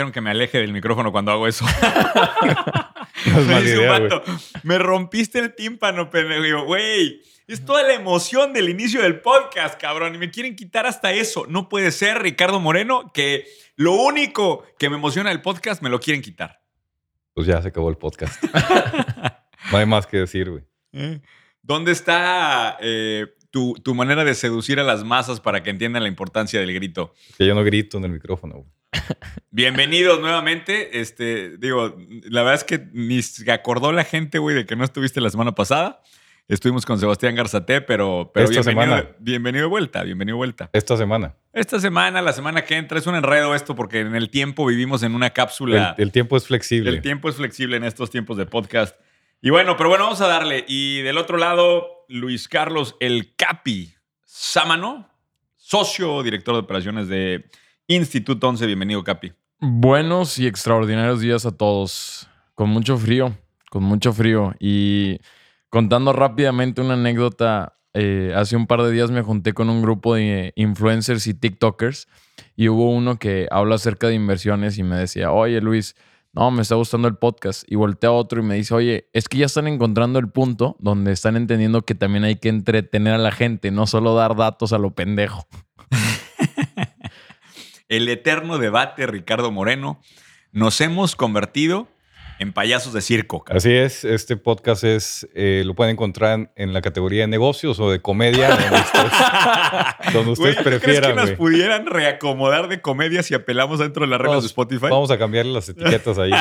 dijeron que me aleje del micrófono cuando hago eso. No es Me mala dice un idea, güey. vato, me rompiste el tímpano, pendejo. Güey, es toda la emoción del inicio del podcast, cabrón. Y me quieren quitar hasta eso. No puede ser, Ricardo Moreno, que lo único que me emociona del podcast me lo quieren quitar. Pues ya se acabó el podcast. no hay más que decir, güey. ¿Eh? ¿Dónde está eh, tu, tu manera de seducir a las masas para que entiendan la importancia del grito? Que yo no grito en el micrófono, güey. Bienvenidos nuevamente. Este, digo, la verdad es que ni se acordó la gente, güey, de que no estuviste la semana pasada. Estuvimos con Sebastián Garzate, pero, pero Esta bienvenido, semana. bienvenido de vuelta, bienvenido de vuelta. Esta semana. Esta semana, la semana que entra, es un enredo esto porque en el tiempo vivimos en una El, cápsula. el tiempo es flexible. El tiempo es flexible en estos tiempos de podcast. Y bueno, pero bueno, vamos a darle. Y del otro lado, Luis Carlos El Capi Sámano, socio, director de operaciones de Instituto 11. Bienvenido, Capi. Buenos y extraordinarios días a todos. Con mucho frío, con mucho frío. Y contando rápidamente una anécdota, eh, hace un par de días me junté con un grupo de influencers y TikTokers y hubo uno que habla acerca de inversiones y me decía, oye Luis, no, me está gustando el podcast. Y voltea a otro y me dice, oye, es que ya están encontrando el punto donde están entendiendo que también hay que entretener a la gente, no solo dar datos a lo pendejo. El eterno debate, Ricardo Moreno. Nos hemos convertido en payasos de circo. cabrón. Así es, este podcast es, eh, lo pueden encontrar en, la categoría de negocios o de comedia, donde ustedes, donde ustedes ¿tú crees que prefieran, nos pudieran reacomodar de comedia si apelamos dentro de las reglas de Spotify? Vamos a cambiarle las etiquetas ahí.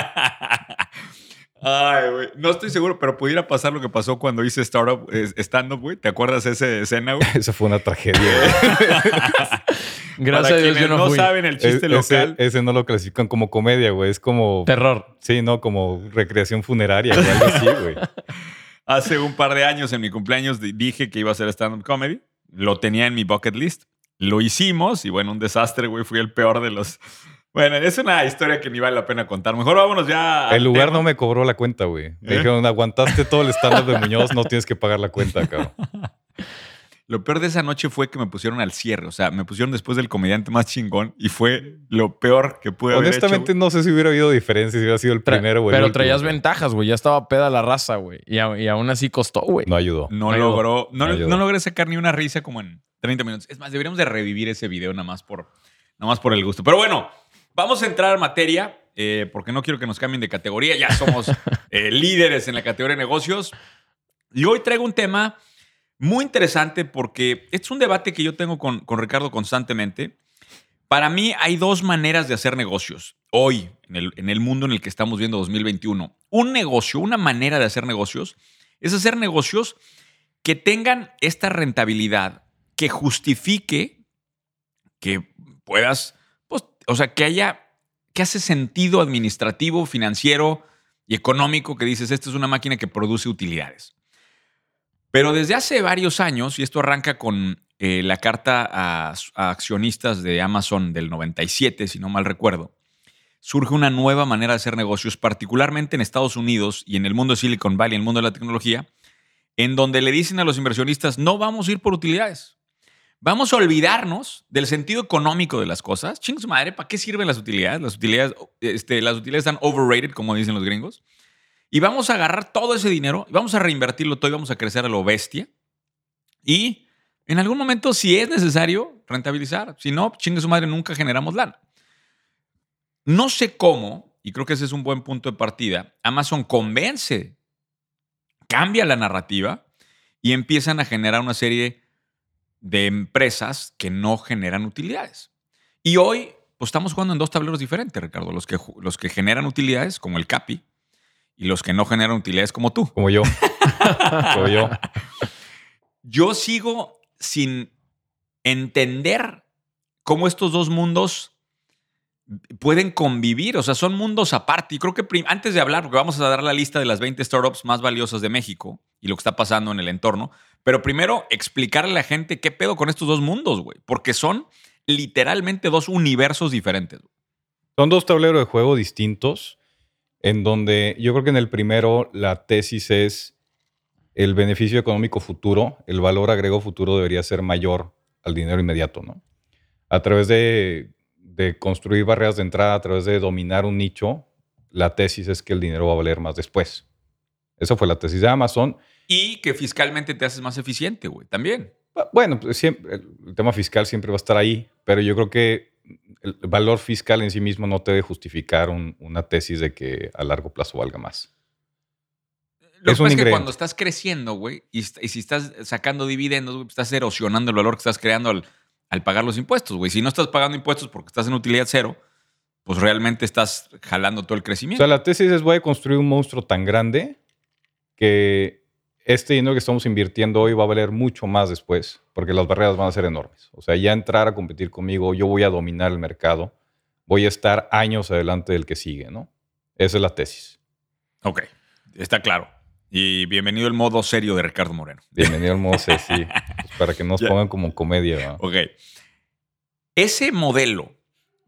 Ay, güey. No estoy seguro, pero pudiera pasar lo que pasó cuando hice startup, eh, stand-up, güey. ¿Te acuerdas de esa escena, güey? Esa fue una tragedia. güey. Gracias Para a Dios yo no, no fui. saben el chiste Es- local. Ese, ese no lo clasifican como comedia, güey. Es como, Terror. sí, no, como recreación funeraria o algo así, güey. Hace un par de años, en mi cumpleaños, di- dije que iba a hacer stand-up comedy. Lo tenía en mi bucket list. Lo hicimos y bueno, un desastre, güey. Fui el peor de los... Bueno, es una historia que ni vale la pena contar. Mejor vámonos ya. El lugar tema. no me cobró la cuenta, güey. Me ¿Eh? dijeron, aguantaste todo el stand-up de Muñoz, no tienes que pagar la cuenta, cabrón. Lo peor de esa noche fue que me pusieron al cierre. O sea, me pusieron después del comediante más chingón y fue lo peor que pude haber hecho, Honestamente, güey. no sé si hubiera habido diferencia si hubiera sido el Tra- primero el Pero último, traías güey. ventajas, güey. Ya estaba peda la raza, güey. Y, aún así costó, güey. No ayudó. No Ayudó. logró, no, Ayudó. no logré sacar ni una risa como en 30 minutos. Es más, deberíamos de revivir ese video nada más por, nada más por el gusto. Pero bueno, vamos a entrar en materia eh, porque no quiero que nos cambien de categoría. Ya somos eh, líderes en la categoría de negocios. Y hoy traigo un tema muy interesante porque es un debate que yo tengo con, con Ricardo constantemente. Para mí hay dos maneras de hacer negocios hoy, en el, en el mundo en el que estamos viendo 2021. Un negocio, una manera de hacer negocios, es hacer negocios que tengan esta rentabilidad, que justifique que puedas, pues, o sea, que haya, que hace sentido administrativo, financiero y económico, que dices, esta es una máquina que produce utilidades. Pero desde hace varios años, y esto arranca con eh, la carta a, accionistas de Amazon del 97, si no mal recuerdo, surge una nueva manera de hacer negocios, particularmente en Estados Unidos y en el mundo de Silicon Valley, en el mundo de la tecnología, en donde le dicen a los inversionistas, no vamos a ir por utilidades. Vamos a olvidarnos del sentido económico de las cosas. Ching su madre, ¿para qué sirven las utilidades? Las utilidades, este, las utilidades están overrated, como dicen los gringos. Y vamos a agarrar todo ese dinero y vamos a reinvertirlo todo y vamos a crecer a lo bestia. Y en algún momento, si es necesario, rentabilizar. Si no, chingue su madre, nunca generamos lana. No sé cómo, y creo que ese es un buen punto de partida, Amazon convence, cambia la narrativa y empiezan a generar una serie de empresas que no generan utilidades. Y hoy, pues estamos jugando en dos tableros diferentes, Ricardo. Los que, los que generan utilidades, como el CAPI, y los que no generan utilidades, como tú. Como yo. Como yo. Yo sigo sin entender cómo estos dos mundos pueden convivir, o sea, son mundos aparte. Y creo que antes de hablar, porque vamos a dar la lista de las 20 startups más valiosas de México y lo que está pasando en el entorno, pero primero explicarle a la gente qué pedo con estos dos mundos, güey, porque son literalmente dos universos diferentes. Son dos tableros de juego distintos, en donde yo creo que en el primero la tesis es el beneficio económico futuro, el valor agrego futuro debería ser mayor al dinero inmediato, ¿no? A través de, de construir barreras de entrada, a través de dominar un nicho, la tesis es que el dinero va a valer más después. Esa fue la tesis de Amazon. Y que fiscalmente te haces más eficiente, güey, también. Bueno, pues siempre, el tema fiscal siempre va a estar ahí, pero yo creo que el valor fiscal en sí mismo no te debe justificar un- una tesis de que a largo plazo valga más. Lo Es que pasa es que cuando estás creciendo, güey, y, si estás sacando dividendos, güey, pues estás erosionando el valor que estás creando al, al pagar los impuestos, güey. Si no estás pagando impuestos porque estás en utilidad cero, pues realmente estás jalando todo el O crecimiento. sea, la tesis es voy a construir un monstruo tan grande que este dinero que estamos invirtiendo hoy va a valer mucho más después, porque las barreras van a ser enormes. O sea, ya entrar a competir conmigo, yo voy a dominar el mercado, voy a estar años adelante del que sigue, ¿no? Esa es la tesis. ok, está claro. Y bienvenido al modo serio de Ricardo Moreno. Bienvenido al modo sí, pues para que no nos pongan como comedia. ¿no? Ok. Ese modelo,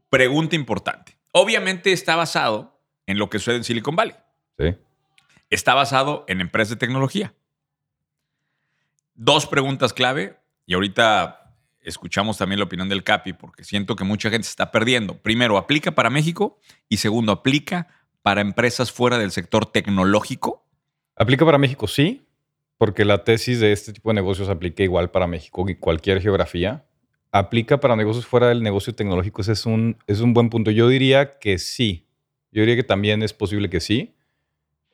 pregunta importante. Obviamente está basado en lo que sucede en Silicon Valley. Sí. Está basado en empresas de tecnología. Dos preguntas clave, y ahorita escuchamos también la opinión del Capi, porque siento que mucha gente se está perdiendo. Primero, ¿aplica para México? Y segundo, ¿aplica para empresas fuera del sector tecnológico? ¿Aplica para México? Sí, porque la tesis de este tipo de negocios aplica igual para México y cualquier geografía. ¿Aplica para negocios fuera del negocio tecnológico? Ese es un, es un buen punto. Yo diría que sí. Yo diría que también es posible que sí,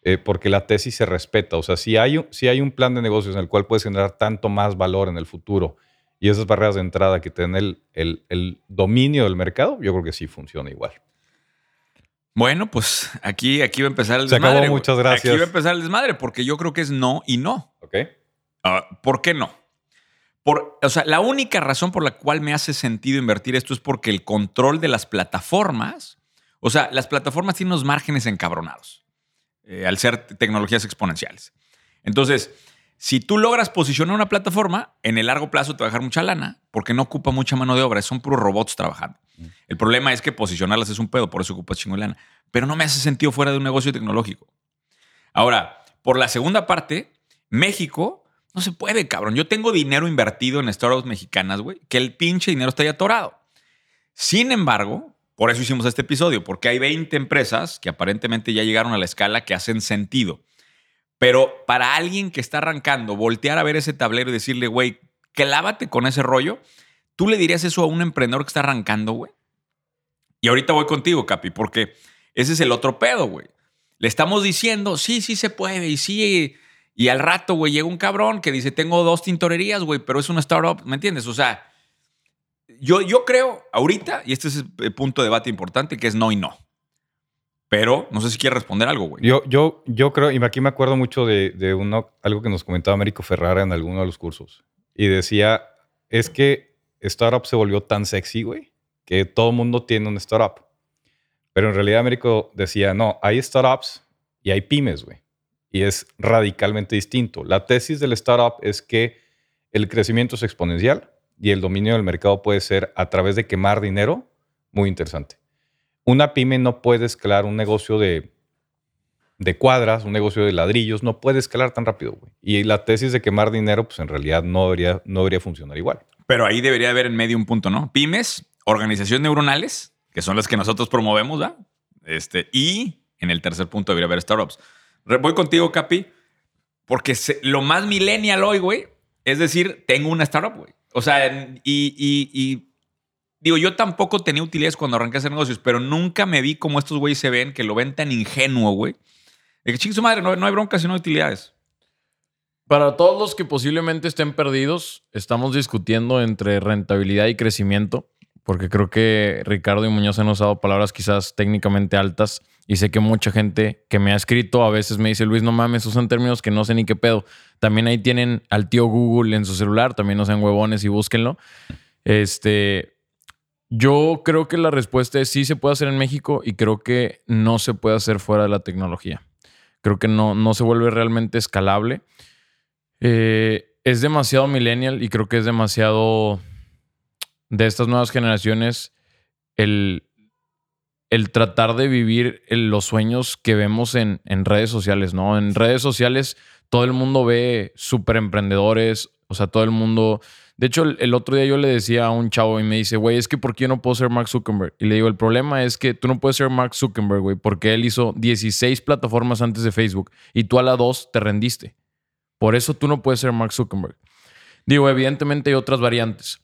eh, porque la tesis se respeta. O sea, si hay, un, si hay un plan de negocios en el cual puedes generar tanto más valor en el futuro y esas barreras de entrada que te den el, el- el dominio del mercado, yo creo que sí funciona igual. Bueno, pues aquí, aquí va a empezar el Se acabó, desmadre. muchas gracias. Aquí va a empezar el desmadre, porque yo creo que es no y no. ¿Ok? Ah, ¿Por qué no? Por, o sea, la única razón por la cual me hace sentido invertir esto es porque el control de las plataformas, o sea, las plataformas tienen unos márgenes encabronados eh, al ser te- tecnologías exponenciales. Entonces, si tú logras posicionar una plataforma, en el largo plazo te va a dejar mucha lana porque no ocupa mucha mano de obra, son puros robots trabajando. El problema es que posicionarlas es un pedo, por eso ocupa chingo de lana. Pero no me hace sentido fuera de un negocio tecnológico. Ahora, por la segunda parte, México no se puede, cabrón. Yo tengo dinero invertido en startups mexicanas, güey, que el pinche dinero está ya atorado. Sin embargo, por eso hicimos este episodio, porque hay 20 empresas que aparentemente ya llegaron a la escala que hacen sentido. Pero para alguien que está arrancando, voltear a ver ese tablero y decirle, güey, clávate con ese rollo, ¿tú le dirías eso a un emprendedor que está arrancando, güey? Y ahorita voy contigo, Capi, porque ese es el otro pedo, güey. Le estamos diciendo, sí, sí se puede, y sí. Y al rato, güey, llega un cabrón que dice, tengo dos tintorerías, güey, pero es una startup, ¿me entiendes? O sea, yo, yo creo ahorita, y este es el punto de debate importante, que es no y no. Pero no sé si quieres responder algo, güey. Yo, yo, yo creo, y aquí me acuerdo mucho de, de uno, algo que nos comentaba Américo Ferrara en alguno de los cursos. Y decía, es que startup se volvió tan sexy, güey, que todo mundo tiene un startup. Pero en realidad Américo decía, no, hay startups y hay pymes, güey. Y es radicalmente distinto. La tesis del startup es que el crecimiento es exponencial y el dominio del mercado puede ser a través de quemar dinero muy interesante. Una pyme no puede escalar un negocio de, de cuadras, un negocio de ladrillos, no puede escalar tan rápido, güey. Y la tesis de quemar dinero, pues en realidad no debería, no debería funcionar igual. Pero ahí debería haber en medio un punto, ¿no? Pymes, organizaciones neuronales, que son las que nosotros promovemos, ¿verdad? Este, y en el tercer punto debería haber startups. Voy contigo, Capi, porque lo más millennial hoy, güey, es decir, tengo una startup, güey. O sea, y, y- digo, yo tampoco tenía utilidades cuando arranqué a hacer negocios, pero nunca me vi como estos güeyes se ven, que lo ven tan ingenuo, güey. De que chingue su madre, no, no hay bronca si no hay utilidades. Para todos los que posiblemente estén perdidos, estamos discutiendo entre rentabilidad y crecimiento, porque creo que Ricardo y Muñoz han usado palabras quizás técnicamente altas y sé que mucha gente que me ha escrito a veces me dice, Luis, no mames, usan términos que no sé ni qué pedo. También ahí tienen al tío Google en su celular, también no sean huevones y búsquenlo. Este, yo creo que la respuesta es sí se puede hacer en México y creo que no se puede hacer fuera de la tecnología. Creo que no, no se vuelve realmente escalable. Eh, es demasiado millennial y creo que es demasiado de estas nuevas generaciones el, el tratar de vivir el- los sueños que vemos en, en redes sociales, ¿no? En redes sociales todo el mundo ve súper emprendedores, o sea, todo el mundo De hecho, el, el otro día yo le decía a un chavo y me dice, güey, es que ¿por qué yo no puedo ser Mark Zuckerberg? Y le digo, el problema es que tú no puedes ser Mark Zuckerberg, güey, porque él hizo 16 plataformas antes de Facebook y tú a la 2 te rendiste. Por eso tú no puedes ser Mark Zuckerberg. Digo, evidentemente hay otras variantes.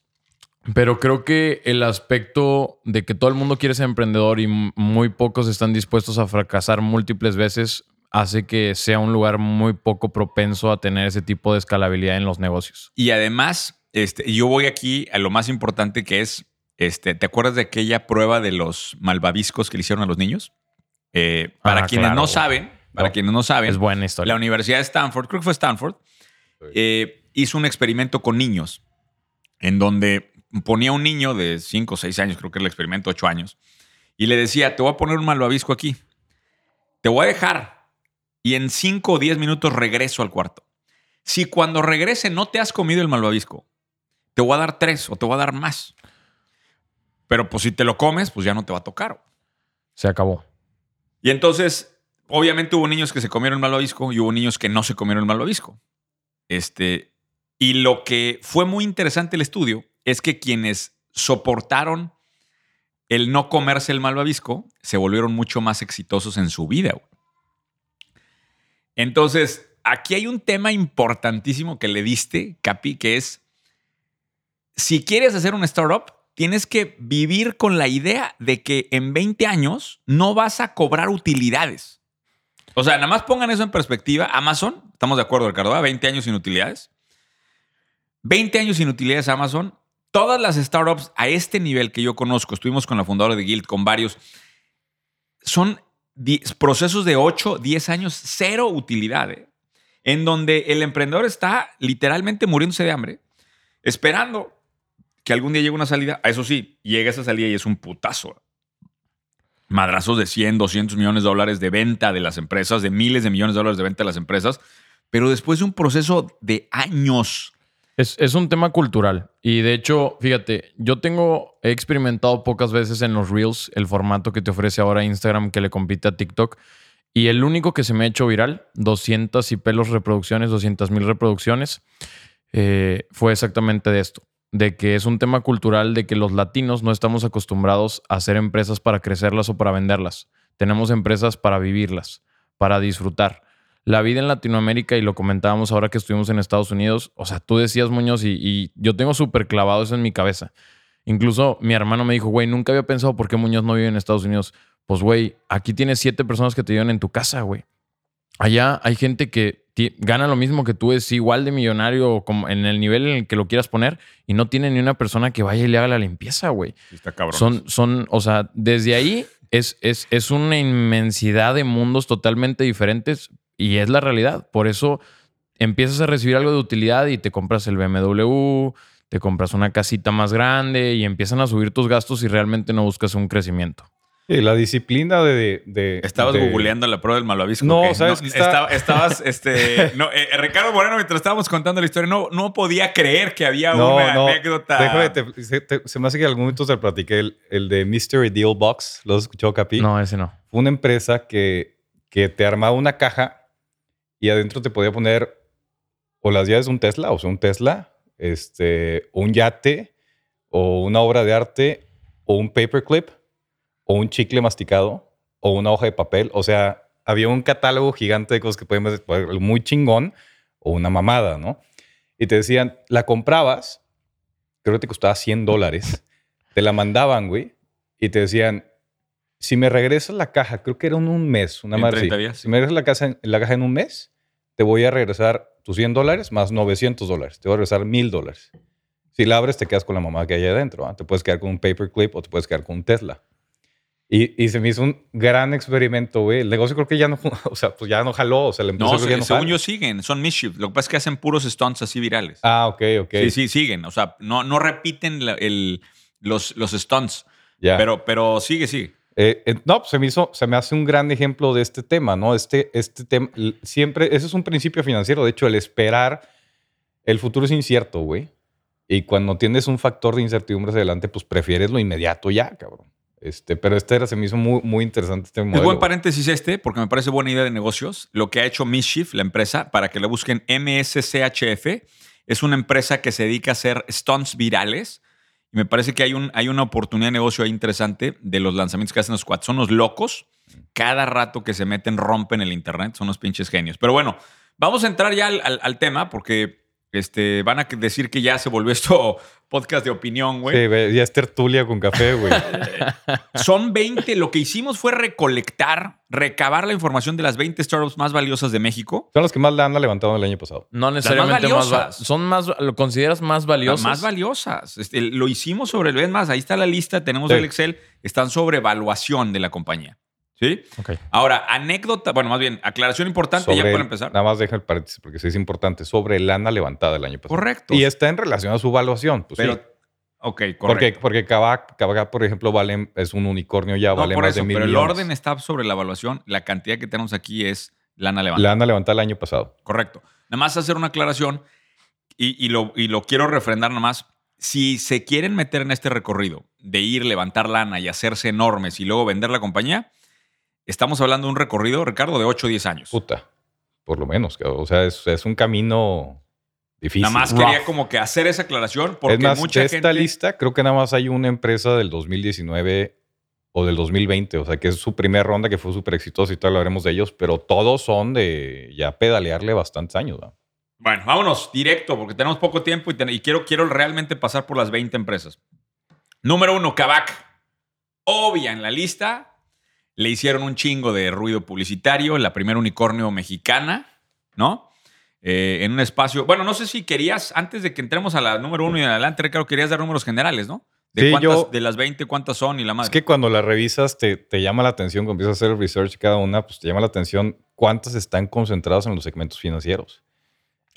Pero creo que el aspecto de que todo el mundo quiere ser emprendedor y muy pocos están dispuestos a fracasar múltiples veces hace que sea un lugar muy poco propenso a tener ese tipo de escalabilidad en los negocios. Y además, este, yo voy aquí a lo más importante que es, este, ¿te acuerdas de aquella prueba de los malvaviscos que le hicieron a los niños? Eh, para Ah, quienes claro, no güey. saben, para No. quienes no saben, Es buena la historia. Universidad de Stanford, creo que fue Stanford, eh, hizo un experimento con niños en donde ponía un niño de 5 o 6 años, creo que era el experimento 8 años, y le decía, te voy a poner un malvavisco aquí, te voy a dejar y en 5 o 10 minutos regreso al cuarto. Si cuando regrese no te has comido el malvavisco, te voy a dar 3 o te voy a dar más. Pero pues si te lo comes, pues ya no te va a tocar. Se acabó. Y entonces, obviamente hubo niños que se comieron el malvavisco y hubo niños que no se comieron el malvavisco. Este, y lo que fue muy interesante el estudio es que quienes soportaron el no comerse el malvavisco se volvieron mucho más exitosos en su vida. Entonces, aquí hay un tema importantísimo que le diste, Capi, que es, si quieres hacer un startup, tienes que vivir con la idea de que en 20 años no vas a cobrar utilidades. O sea, nada más pongan eso en perspectiva. Amazon, estamos de acuerdo, Ricardo, ¿verdad? 20 años sin utilidades. 20 años sin utilidades Amazon. Todas las startups a este nivel que yo conozco, estuvimos con la fundadora de Guild, con varios, son procesos de 8, 10 años, cero utilidad, ¿eh? en donde el emprendedor está literalmente muriéndose de hambre, esperando que algún día llegue una salida. Eso sí, llega esa salida y es un putazo. Madrazos de 100, 200 millones de dólares de venta de las empresas, de miles de millones de dólares de venta de las empresas, pero después de un proceso de años. Es, es un tema cultural. Y de hecho, fíjate, yo tengo, he experimentado pocas veces en los Reels el formato que te ofrece ahora Instagram que le compite a TikTok. Y el único que se me ha hecho viral, 200 y pelos reproducciones, 200 mil reproducciones, eh, fue exactamente de esto. De que es un tema cultural de que los latinos no estamos acostumbrados a hacer empresas para crecerlas o para venderlas. Tenemos empresas para vivirlas, para disfrutar la vida en Latinoamérica, y lo comentábamos ahora que estuvimos en Estados Unidos, o sea, tú decías, Muñoz, y, y yo tengo súper clavado eso en mi cabeza. Incluso mi hermano me dijo, güey, nunca había pensado por qué Muñoz no vive en Estados Unidos. Pues, güey, aquí tienes siete personas que te llevan en tu casa, güey. Allá hay gente que gana lo mismo que tú, es igual de millonario como en el nivel en el que lo quieras poner, y no tiene ni una persona que vaya y le haga la limpieza, güey. Está cabrón. Son, son, o sea, desde ahí es, es, es una inmensidad de mundos totalmente diferentes y es la realidad. Por eso empiezas a recibir algo de utilidad y te compras el BMW, te compras una casita más grande y empiezan a subir tus gastos y realmente no buscas un crecimiento. Sí, la disciplina de... de Estabas de- googleando la prueba del malvavisco. No. ¿sabes está- estaba- estabas, este... no, eh, Ricardo Moreno, mientras estábamos contando la historia, no, no podía creer que había No, una no. anécdota. Déjame, te- se, te- se me hace que en algún momento te platiqué el, el de Mystery Deal Box. ¿Lo has escuchado, Capi? No, ese no. Fue una empresa que, que te armaba una caja y adentro te podía poner o las llaves de un Tesla, o sea, un Tesla, este, un yate, o una obra de arte, o un paperclip, o un chicle masticado, o una hoja de papel. O sea, había un catálogo gigante de cosas que pueden ser muy chingón o una mamada, ¿no? Y te decían, la comprabas, creo que te costaba 100 dólares, te la mandaban, güey, y te decían, si me regresas la caja, creo que era en un mes, una En madre. 30 así. días, Si me regresas la, casa, la caja en un mes, te voy a regresar tus 100 dólares más 900 dólares. Te voy a regresar 1000 dólares. Si la abres, te quedas con la mamá que hay adentro. ¿ah? Te puedes quedar con un paperclip o te puedes quedar con un Tesla. Y, y se me hizo un gran experimento, güey. El negocio creo que ya no, o sea, pues ya no jaló. O sea, empresa No, que ya se- no según jala. yo siguen, son mischief. Lo que pasa es que hacen puros stunts así virales. Ah, ok, ok. Sí, sí, siguen. O sea, no, no repiten la- el, los, los stunts, Ya. pero, pero sigue, sigue. Eh, eh, no, se me hizo, se me hace un gran ejemplo de este tema, ¿no? Este, este tema, siempre, ese es un principio financiero. De hecho, el esperar, el futuro es incierto, güey. Y cuando tienes un factor de incertidumbre hacia adelante, pues prefieres lo inmediato ya, cabrón. Este, pero este era, se me hizo muy, muy interesante este modelo. Es buen paréntesis este, porque me parece buena idea de negocios. Lo que ha hecho Mischief, la empresa, para que la busquen MSCHF, Es una empresa que se dedica a hacer stunts virales. Y me parece que hay, un, hay una oportunidad de negocio ahí interesante de los lanzamientos que hacen los squads. Son los locos. Cada rato que se meten rompen el internet. Son unos pinches genios. Pero bueno, vamos a entrar ya al- al tema porque este, van a decir que ya se volvió esto podcast de opinión, güey. Sí, ya es tertulia con café, güey. Son 20. Lo que hicimos fue recolectar, recabar la información de las 20 startups más valiosas de México. Son los que más la han levantado el año pasado. No necesariamente más, va- valiosas. Son más, ¿lo consideras más valiosos? Las más valiosas. Este, lo hicimos sobre el. Es más, ahí está la lista, tenemos Sí. el Excel. Están sobre evaluación de la compañía. ¿Sí? Ok. Ahora, anécdota, bueno, más bien, aclaración importante ya para empezar. Nada más deja el paréntesis porque sí es importante. Sobre lana levantada el año pasado. Correcto. Y está en relación a su valuación. Pues pero, sí. ok, Porque, correcto. porque Kavak, Kavak, por ejemplo, vale, es un unicornio ya, No, vale por más eso, de mil pero el orden está sobre la evaluación. La cantidad que tenemos aquí es lana levantada. Lana levantada el año pasado. Correcto. Nada más hacer una aclaración y, y lo, y lo quiero refrendar nada más. Si se quieren meter en este recorrido de ir, levantar lana y hacerse enormes y luego vender la compañía, estamos hablando de un recorrido, Ricardo, de 8 o 10 años. Puta. Por lo menos. O sea, es, es un camino difícil. Nada más Rough. quería como que hacer esa aclaración porque es más, mucha de esta gente... lista, creo que nada más hay una empresa del 2019 o del 2020. O sea, que es su primera ronda que fue súper exitosa y tal, hablaremos de ellos. Pero todos son de ya pedalearle bastantes años. ¿no? Bueno, vámonos directo porque tenemos poco tiempo y, ten- y quiero, quiero realmente pasar por las 20 empresas. Número uno, Kavak. Obvia en la lista. Le hicieron un chingo de ruido publicitario, la primera unicornio mexicana, ¿no? Eh, en un espacio. Bueno, no sé si querías, antes de que entremos a la número uno y adelante, Ricardo, querías dar números generales, ¿no? De Sí, cuántas, yo- de las 20, cuántas son y la madre. Es que cuando la revisas te, te llama la atención, cuando empiezas a hacer el research cada una, pues te llama la atención cuántas están concentradas en los segmentos financieros.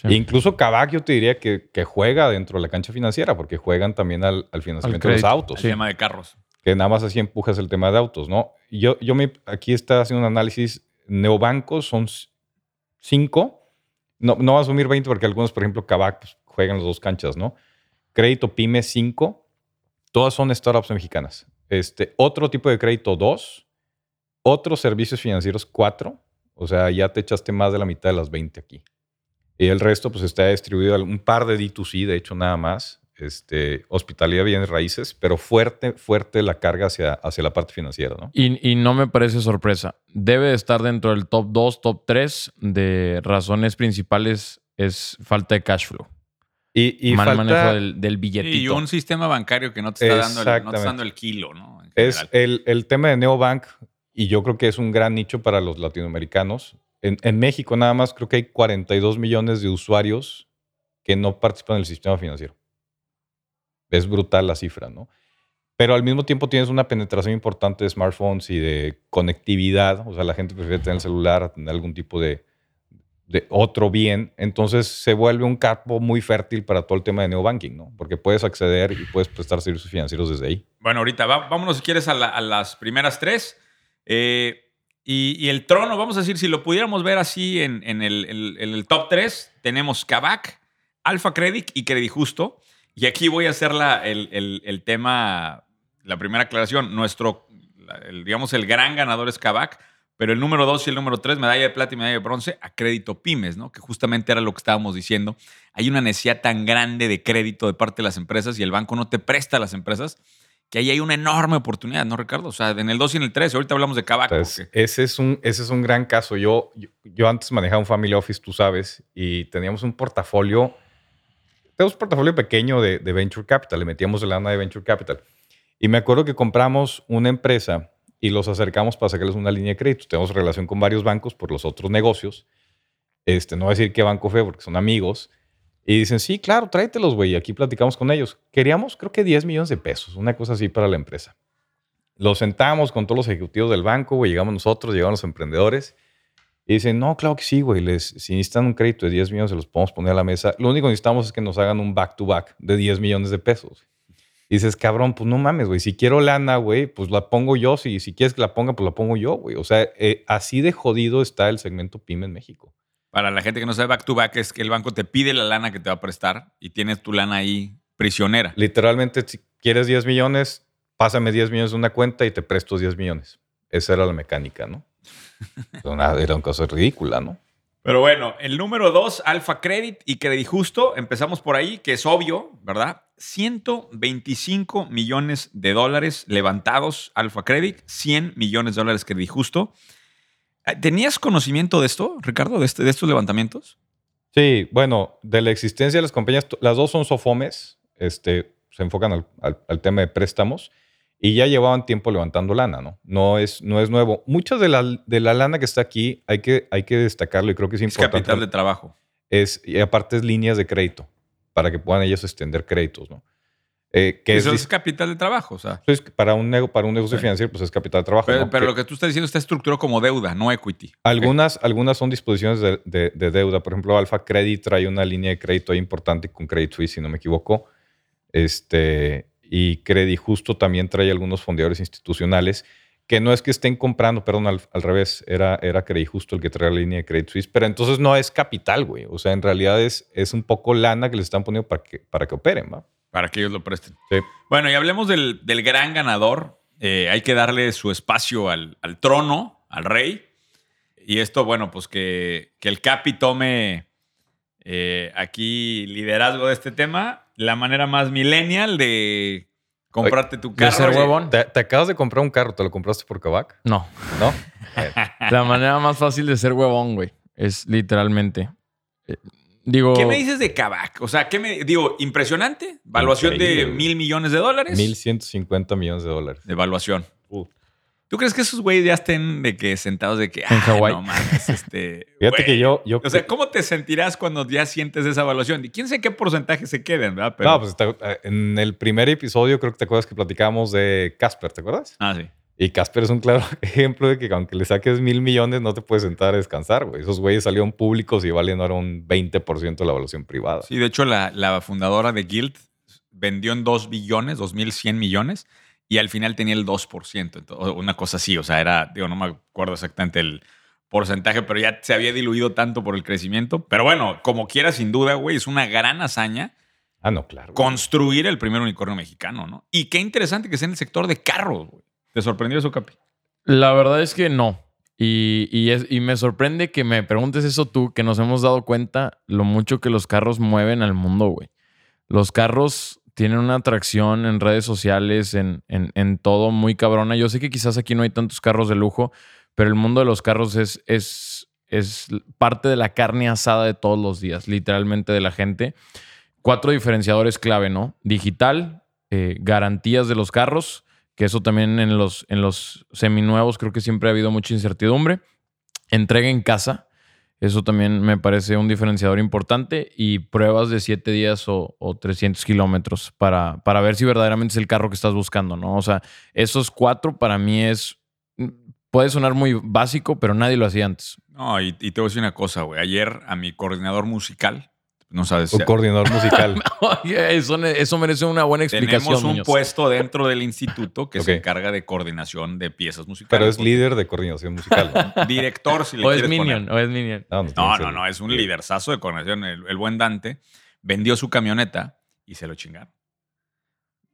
Sí. E incluso Kavak yo te diría que, que juega dentro de la cancha financiera, porque juegan también al, al financiamiento de los autos. el tema de carros. Que nada más así empujas el tema de autos, ¿no? Yo, yo aquí está haciendo un análisis, neobancos son cinco, no, no va a asumir 20 porque algunos, por ejemplo, Kavak pues, juegan las dos canchas, ¿no? Crédito PYME 5, todas son startups mexicanas. Este, otro tipo de crédito 2, otros servicios financieros 4, o sea, ya te echaste más de la mitad de las 20 aquí. Y el resto, pues está distribuido un par de D2C, de hecho, nada más. Este, hospitalidad, bienes raíces, pero fuerte, fuerte la carga hacia, hacia la parte financiera, ¿no? Y, y no me parece sorpresa. Debe de estar dentro del top 2, top 3 de razones principales es falta de cash flow. Y, y Mal falta- manejo del, del billetito. Y un sistema bancario que no te está, dando el, no te está Exactamente. dando el kilo, ¿no? En es el, el tema de Neobank, y yo creo que es un gran nicho para los latinoamericanos. En, en México nada más creo que hay 42 millones de usuarios que no participan en el sistema financiero. Es brutal la cifra, ¿no? Pero al mismo tiempo tienes una penetración importante de smartphones y de conectividad. O sea, la gente prefiere tener el celular tener algún tipo de, otro bien. Entonces se vuelve un campo muy fértil para todo el tema de neobanking, ¿no? Porque puedes acceder y puedes prestar servicios financieros desde ahí. Bueno, ahorita vámonos si quieres a, la- a las primeras tres. Eh, y, el trono, vamos a decir, si lo pudiéramos ver así en, el, top 3, tenemos Kavak, Alfa Credit y Credit Justo. Y aquí voy a hacer la- el, el- el tema, la primera aclaración. Nuestro, el- digamos, el gran ganador es Kavak, pero el número 2 y el número 3, medalla de plata y medalla de bronce, a Crédito Pymes, ¿no? Que justamente era lo que estábamos diciendo. Hay una necesidad tan grande de crédito de parte de las empresas y el banco no te presta a las empresas que ahí hay una enorme oportunidad, ¿no, Ricardo? O sea, en el 2 y en el 3, ahorita hablamos de Kavak. Entonces, porque- ese, es un, ese es un gran caso. Yo, yo, yo antes manejaba un family office, tú sabes, y teníamos un portafolio, tenemos un portafolio pequeño de, de venture capital, le metíamos lana de venture capital. Y me acuerdo que compramos una empresa y los acercamos para sacarles una línea de crédito. Tenemos relación con varios bancos por los otros negocios. Este, no voy a decir qué banco fue porque son amigos. Y dicen, sí, claro, tráetelos, güey. Y aquí platicamos con ellos. Queríamos, creo que 10 millones de pesos, una cosa así para la empresa. Los sentamos con todos los ejecutivos del banco, güey. Llegamos nosotros, llegaron los emprendedores. Y dicen, no, claro que sí, güey. Les, si necesitan un crédito de 10 millones, se los podemos poner a la mesa. Lo único que necesitamos es que nos hagan un back-to-back de 10 millones de pesos. Y dices, cabrón, pues no mames, güey. Si quiero lana, güey, pues la pongo yo. Si, si quieres que la ponga, pues la pongo yo, güey. O sea, eh, así de jodido está el segmento PYME en México. Para la gente que no sabe back to back, es que el banco te pide la lana que te va a prestar y tienes tu lana ahí prisionera. Literalmente, si quieres 10 millones, pásame 10 millones de una cuenta y te presto 10 millones. Esa era la mecánica, ¿no? Era una, era una cosa ridícula, ¿no? Pero bueno, el número dos, Alfa Credit y Credit Justo. Empezamos por ahí, que es obvio, ¿verdad? 125 millones de dólares levantados Alfa Credit, 100 millones de dólares Credit Justo. ¿Tenías conocimiento de esto, Ricardo, de, este, de estos levantamientos? Sí, bueno, de la existencia de las compañías, las dos son Sofomes, este, se enfocan al, tema de préstamos y ya llevaban tiempo levantando lana, ¿no? No es, no es nuevo. Mucha de la, de la lana que está aquí hay que, hay que destacarlo y creo que es importante. Es capital de trabajo. Es, y aparte es líneas de crédito para que puedan ellos extender créditos, ¿no? Eh, que Eso es, capital de trabajo, o sea. para, un, para un negocio financiero, pues es capital de trabajo. Pero, lo que tú estás diciendo está estructurado como deuda, no equity. Algunas, algunas son disposiciones de, deuda. Por ejemplo, Alfa Credit trae una línea de crédito importante con Credit Suisse, si no me equivoco. Este, y Credit Justo también trae algunos fondeadores institucionales que no es que estén comprando, perdón, al, revés, era, era Credit Justo el que trae la línea de Credit Suisse, pero entonces no es capital, güey. O sea, en realidad es, es un poco lana que le están poniendo para que, para que operen, ¿va? Para que ellos lo presten. Bueno, y hablemos del, gran ganador. Eh, hay que darle su espacio al, trono, al rey. Y esto, bueno, pues que, el Capi tome eh, aquí liderazgo de este tema. La manera más millennial de comprarte tu carro. ser huevón. ¿Te, acabas de comprar un carro, ¿te lo compraste por Kavak? No. ¿No? La manera más fácil de ser huevón, güey, es literalmente. Eh, Digo, ¿Qué me dices de Kavak? O sea, ¿qué me digo? Impresionante. Valuación de mil millones de dólares. Mil ciento cincuenta millones de dólares. De evaluación. ¿Tú crees que esos güeyes ya estén de que sentados de que en ah, No mames, este. Fíjate que yo, yo. O sea, ¿cómo te sentirás cuando ya sientes esa evaluación? Y quién sé qué porcentaje se queden, ¿verdad? No, pues eh, en el primer episodio creo que te acuerdas que platicamos de Casper, ¿te acuerdas? Ah, sí. Y Casper es un claro ejemplo de que aunque le saques mil millones, no te puedes sentar a descansar, güey. Esos güeyes salieron públicos y valen ahora un 20% de la evaluación privada. Sí, de hecho, la, fundadora de Guild vendió en 2 billones, 2.100 millones, y al final tenía el 2%. una cosa así, o sea, era, digo, no me acuerdo exactamente el porcentaje, pero ya se había diluido tanto por el crecimiento. Pero bueno, como quiera, sin duda, güey, es una gran hazaña. Ah, no, claro. Construir el primer unicornio mexicano, ¿no? Y qué interesante que sea en el sector de carros, güey. ¿Te sorprendió eso, Capi? La verdad es que no. Y, y, me sorprende que me preguntes eso tú, que nos hemos dado cuenta lo mucho que los carros mueven al mundo, güey. Los carros tienen una atracción en redes sociales, en, en, todo muy cabrona. Yo sé que quizás aquí no hay tantos carros de lujo, pero el mundo de los carros es, es, es parte de la carne asada de todos los días, literalmente de la gente. Cuatro diferenciadores clave, ¿no? Digital, eh, garantías de los carros, que eso también en los, en los seminuevos creo que siempre ha habido mucha incertidumbre. Entrega en casa, eso también me parece un diferenciador importante. Y pruebas de 7 días o, o 300 kilómetros para, para ver si verdaderamente es el carro que estás buscando, ¿no? O sea, esos cuatro para mí es. Puede sonar muy básico, pero nadie lo hacía antes. No, y, y te voy a decir una cosa, güey. Ayer a mi coordinador musical, no sabes. Un coordinador musical. eso, merece una buena explicación. Tenemos un puesto dentro del instituto que se encarga de coordinación de piezas musicales. Pero es líder de coordinación musical. Director, si le o es Minion, O es Minion. No, no, no, es un liderzazo de coordinación. El, buen Dante vendió su camioneta y se lo chingaron.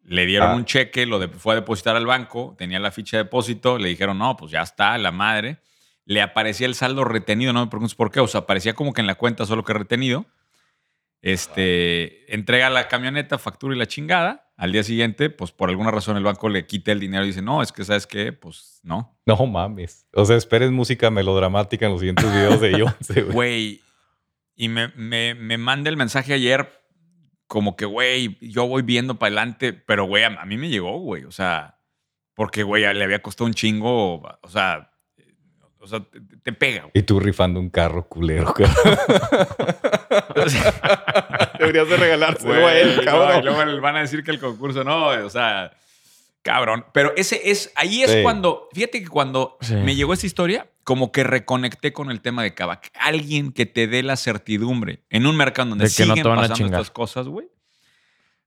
Le dieron ah. un cheque, lo fue a depositar al banco, tenía la ficha de depósito, le dijeron, no, pues ya está, la madre. Le aparecía el saldo retenido, no me preguntes por qué, o sea, aparecía como que en la cuenta solo que retenido este, entrega la camioneta, factura y la chingada. Al día siguiente, pues por alguna razón el banco le quita el dinero y dice, no, es que sabes qué, pues no. No mames. O sea, esperes música melodramática en los siguientes videos de Beyoncé, güey. Y me, me, me manda el mensaje ayer como que, güey, yo voy viendo para adelante, pero, güey, a, a, mí me llegó, güey. O sea, porque, güey, le había costado un chingo, o sea, o sea, te, pega. Y tú rifando un carro culero. Deberías de regalárselo a él, cabrón. y luego van a decir que el concurso no, o sea, cabrón. Pero ese es, ahí es cuando, fíjate que cuando me llegó esa historia, como que reconecté con el tema de Kavak. Alguien que te dé la certidumbre en un mercado donde siguen pasando estas cosas, güey.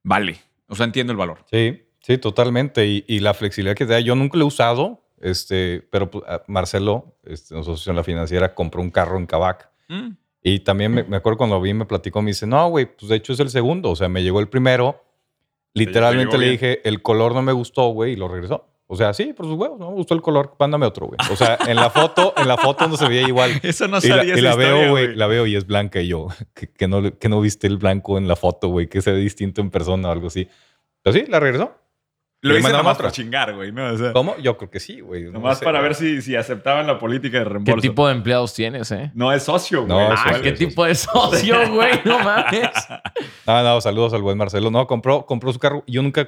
Vale. O sea, entiendo el valor. Sí, sí, totalmente. Y, y la flexibilidad que te da, yo nunca lo he usado este, pero pues, Marcelo, este, asociación La Financiera, compró un carro en Cabac. Mm. Y también me, acuerdo cuando vi, me platicó, me dice, no, güey, pues de hecho es el segundo. O sea, me llegó el primero. Literalmente le dije, el color no me gustó, güey, y lo regresó. O sea, sí, por sus huevos, no me gustó el color, mándame otro, güey. O sea, en la foto, en la foto no se veía igual. Eso no Y la, sabía y la veo, güey, la veo y es blanca y yo, que, que no, que no viste el blanco en la foto, güey, que se ve distinto en persona o algo así. Pero sí, la regresó. Lo hice nomás para chingar, güey, ¿no? O sea, ¿Cómo? Yo creo que sí, güey. no nomás sé, para güey. ver si, si aceptaban la política de ¿Qué reembolso. tipo de empleados tienes, eh? No es socio, güey. No, Ah, socio, ¿qué tipo de socio, güey? No mames. Ah, no, saludos al buen Marcelo. No, compró, compró su carro. Yo nunca,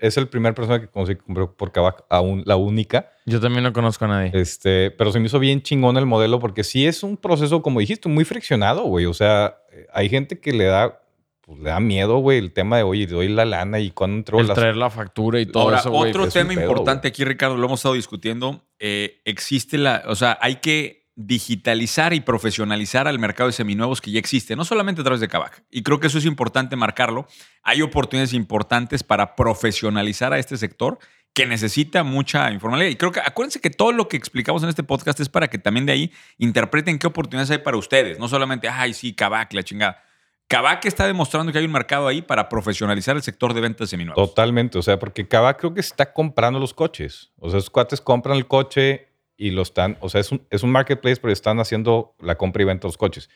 es el primer persona que conocí que compró por Kavak, aún la única. Yo también no conozco a nadie. Este, pero se me hizo bien chingón el modelo porque sí es un proceso, como dijiste, muy friccionado, güey. O sea, eh, hay gente que le da, pues, le da miedo, güey, el tema de, oye, doy la lana y cuando entró El las... traer la factura y todo Ahora, eso, güey. otro es un tema pedo, importante aquí, Ricardo, lo hemos estado discutiendo. eh, existe la, o sea, hay que digitalizar y profesionalizar al mercado de seminuevos que ya existe, no solamente a través de Kavak. Y creo que eso es importante marcarlo. Hay oportunidades importantes para profesionalizar a este sector que necesita mucha informalidad. Y creo que acuérdense que todo lo que explicamos en este podcast es para que también de ahí interpreten qué oportunidades hay para ustedes. No solamente, ay, sí, Kavak, la chingada. Kavak está demostrando que hay un mercado ahí para profesionalizar el sector de ventas seminuevos. Totalmente, o sea, porque Kavak creo que está comprando los coches. O sea, esos cuates compran el coche y lo están, o sea, es un, es un marketplace, pero están haciendo la compra y venta de los coches.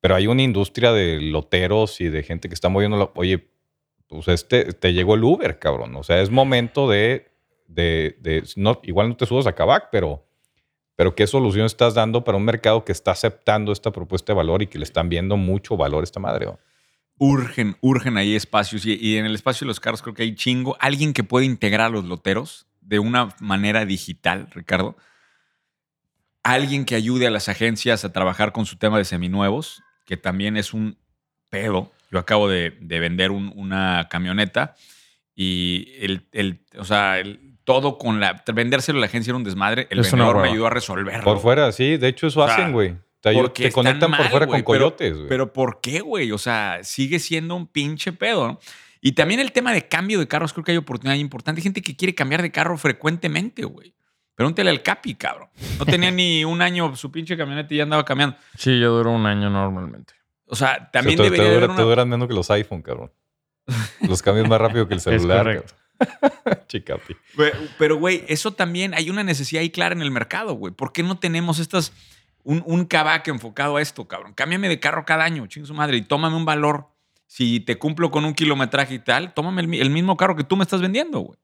Pero hay una industria de loteros y de gente que está moviendo, oye, pues este, te llegó el Uber, cabrón. O sea, es momento de, de, de- no, igual no te subas a Kavak, pero, pero qué solución estás dando para un mercado que está aceptando esta propuesta de valor y que le están viendo mucho valor a esta madre. urgen, urgen ahí espacios y, en el espacio de los carros creo que hay chingo. Alguien que puede integrar a los loteros de una manera digital, Ricardo. Alguien que ayude a las agencias a trabajar con su tema de seminuevos, que también es un pedo. Yo acabo de, de vender un- una camioneta y el, el- o sea, el- todo con la... Vendérselo a la agencia era un desmadre. El Es vendedor me ayudó a resolverlo. Por fuera, sí. De hecho, eso O sea, hacen, güey. Te, porque te conectan por fuera con coyotes, güey. Pero ¿por qué, güey? O sea, sigue siendo un pinche pedo, ¿no? Y también el tema de cambio de carros, creo que hay oportunidad importante. Hay gente que quiere cambiar de carro frecuentemente, güey. Pregúntale al Capi, cabrón. No tenía ni un año su pinche camioneta y ya andaba cambiando. Sí, yo duro un año normalmente. O sea, O sea, también te, te debería de dura- haber te duran menos que los iPhone, cabrón. Los cambios más rápido que el celular. correcto. cabrón. Chicapi. Pero, güey, eso también hay una necesidad ahí clara en el mercado, güey. ¿Por qué no tenemos estas... Un, un Kavak enfocado a esto, cabrón. Cámbiame de carro cada año, ching su madre, y tómame un valor. Si te cumplo con un kilometraje y tal, tómame el, el mismo carro que tú me estás vendiendo, güey.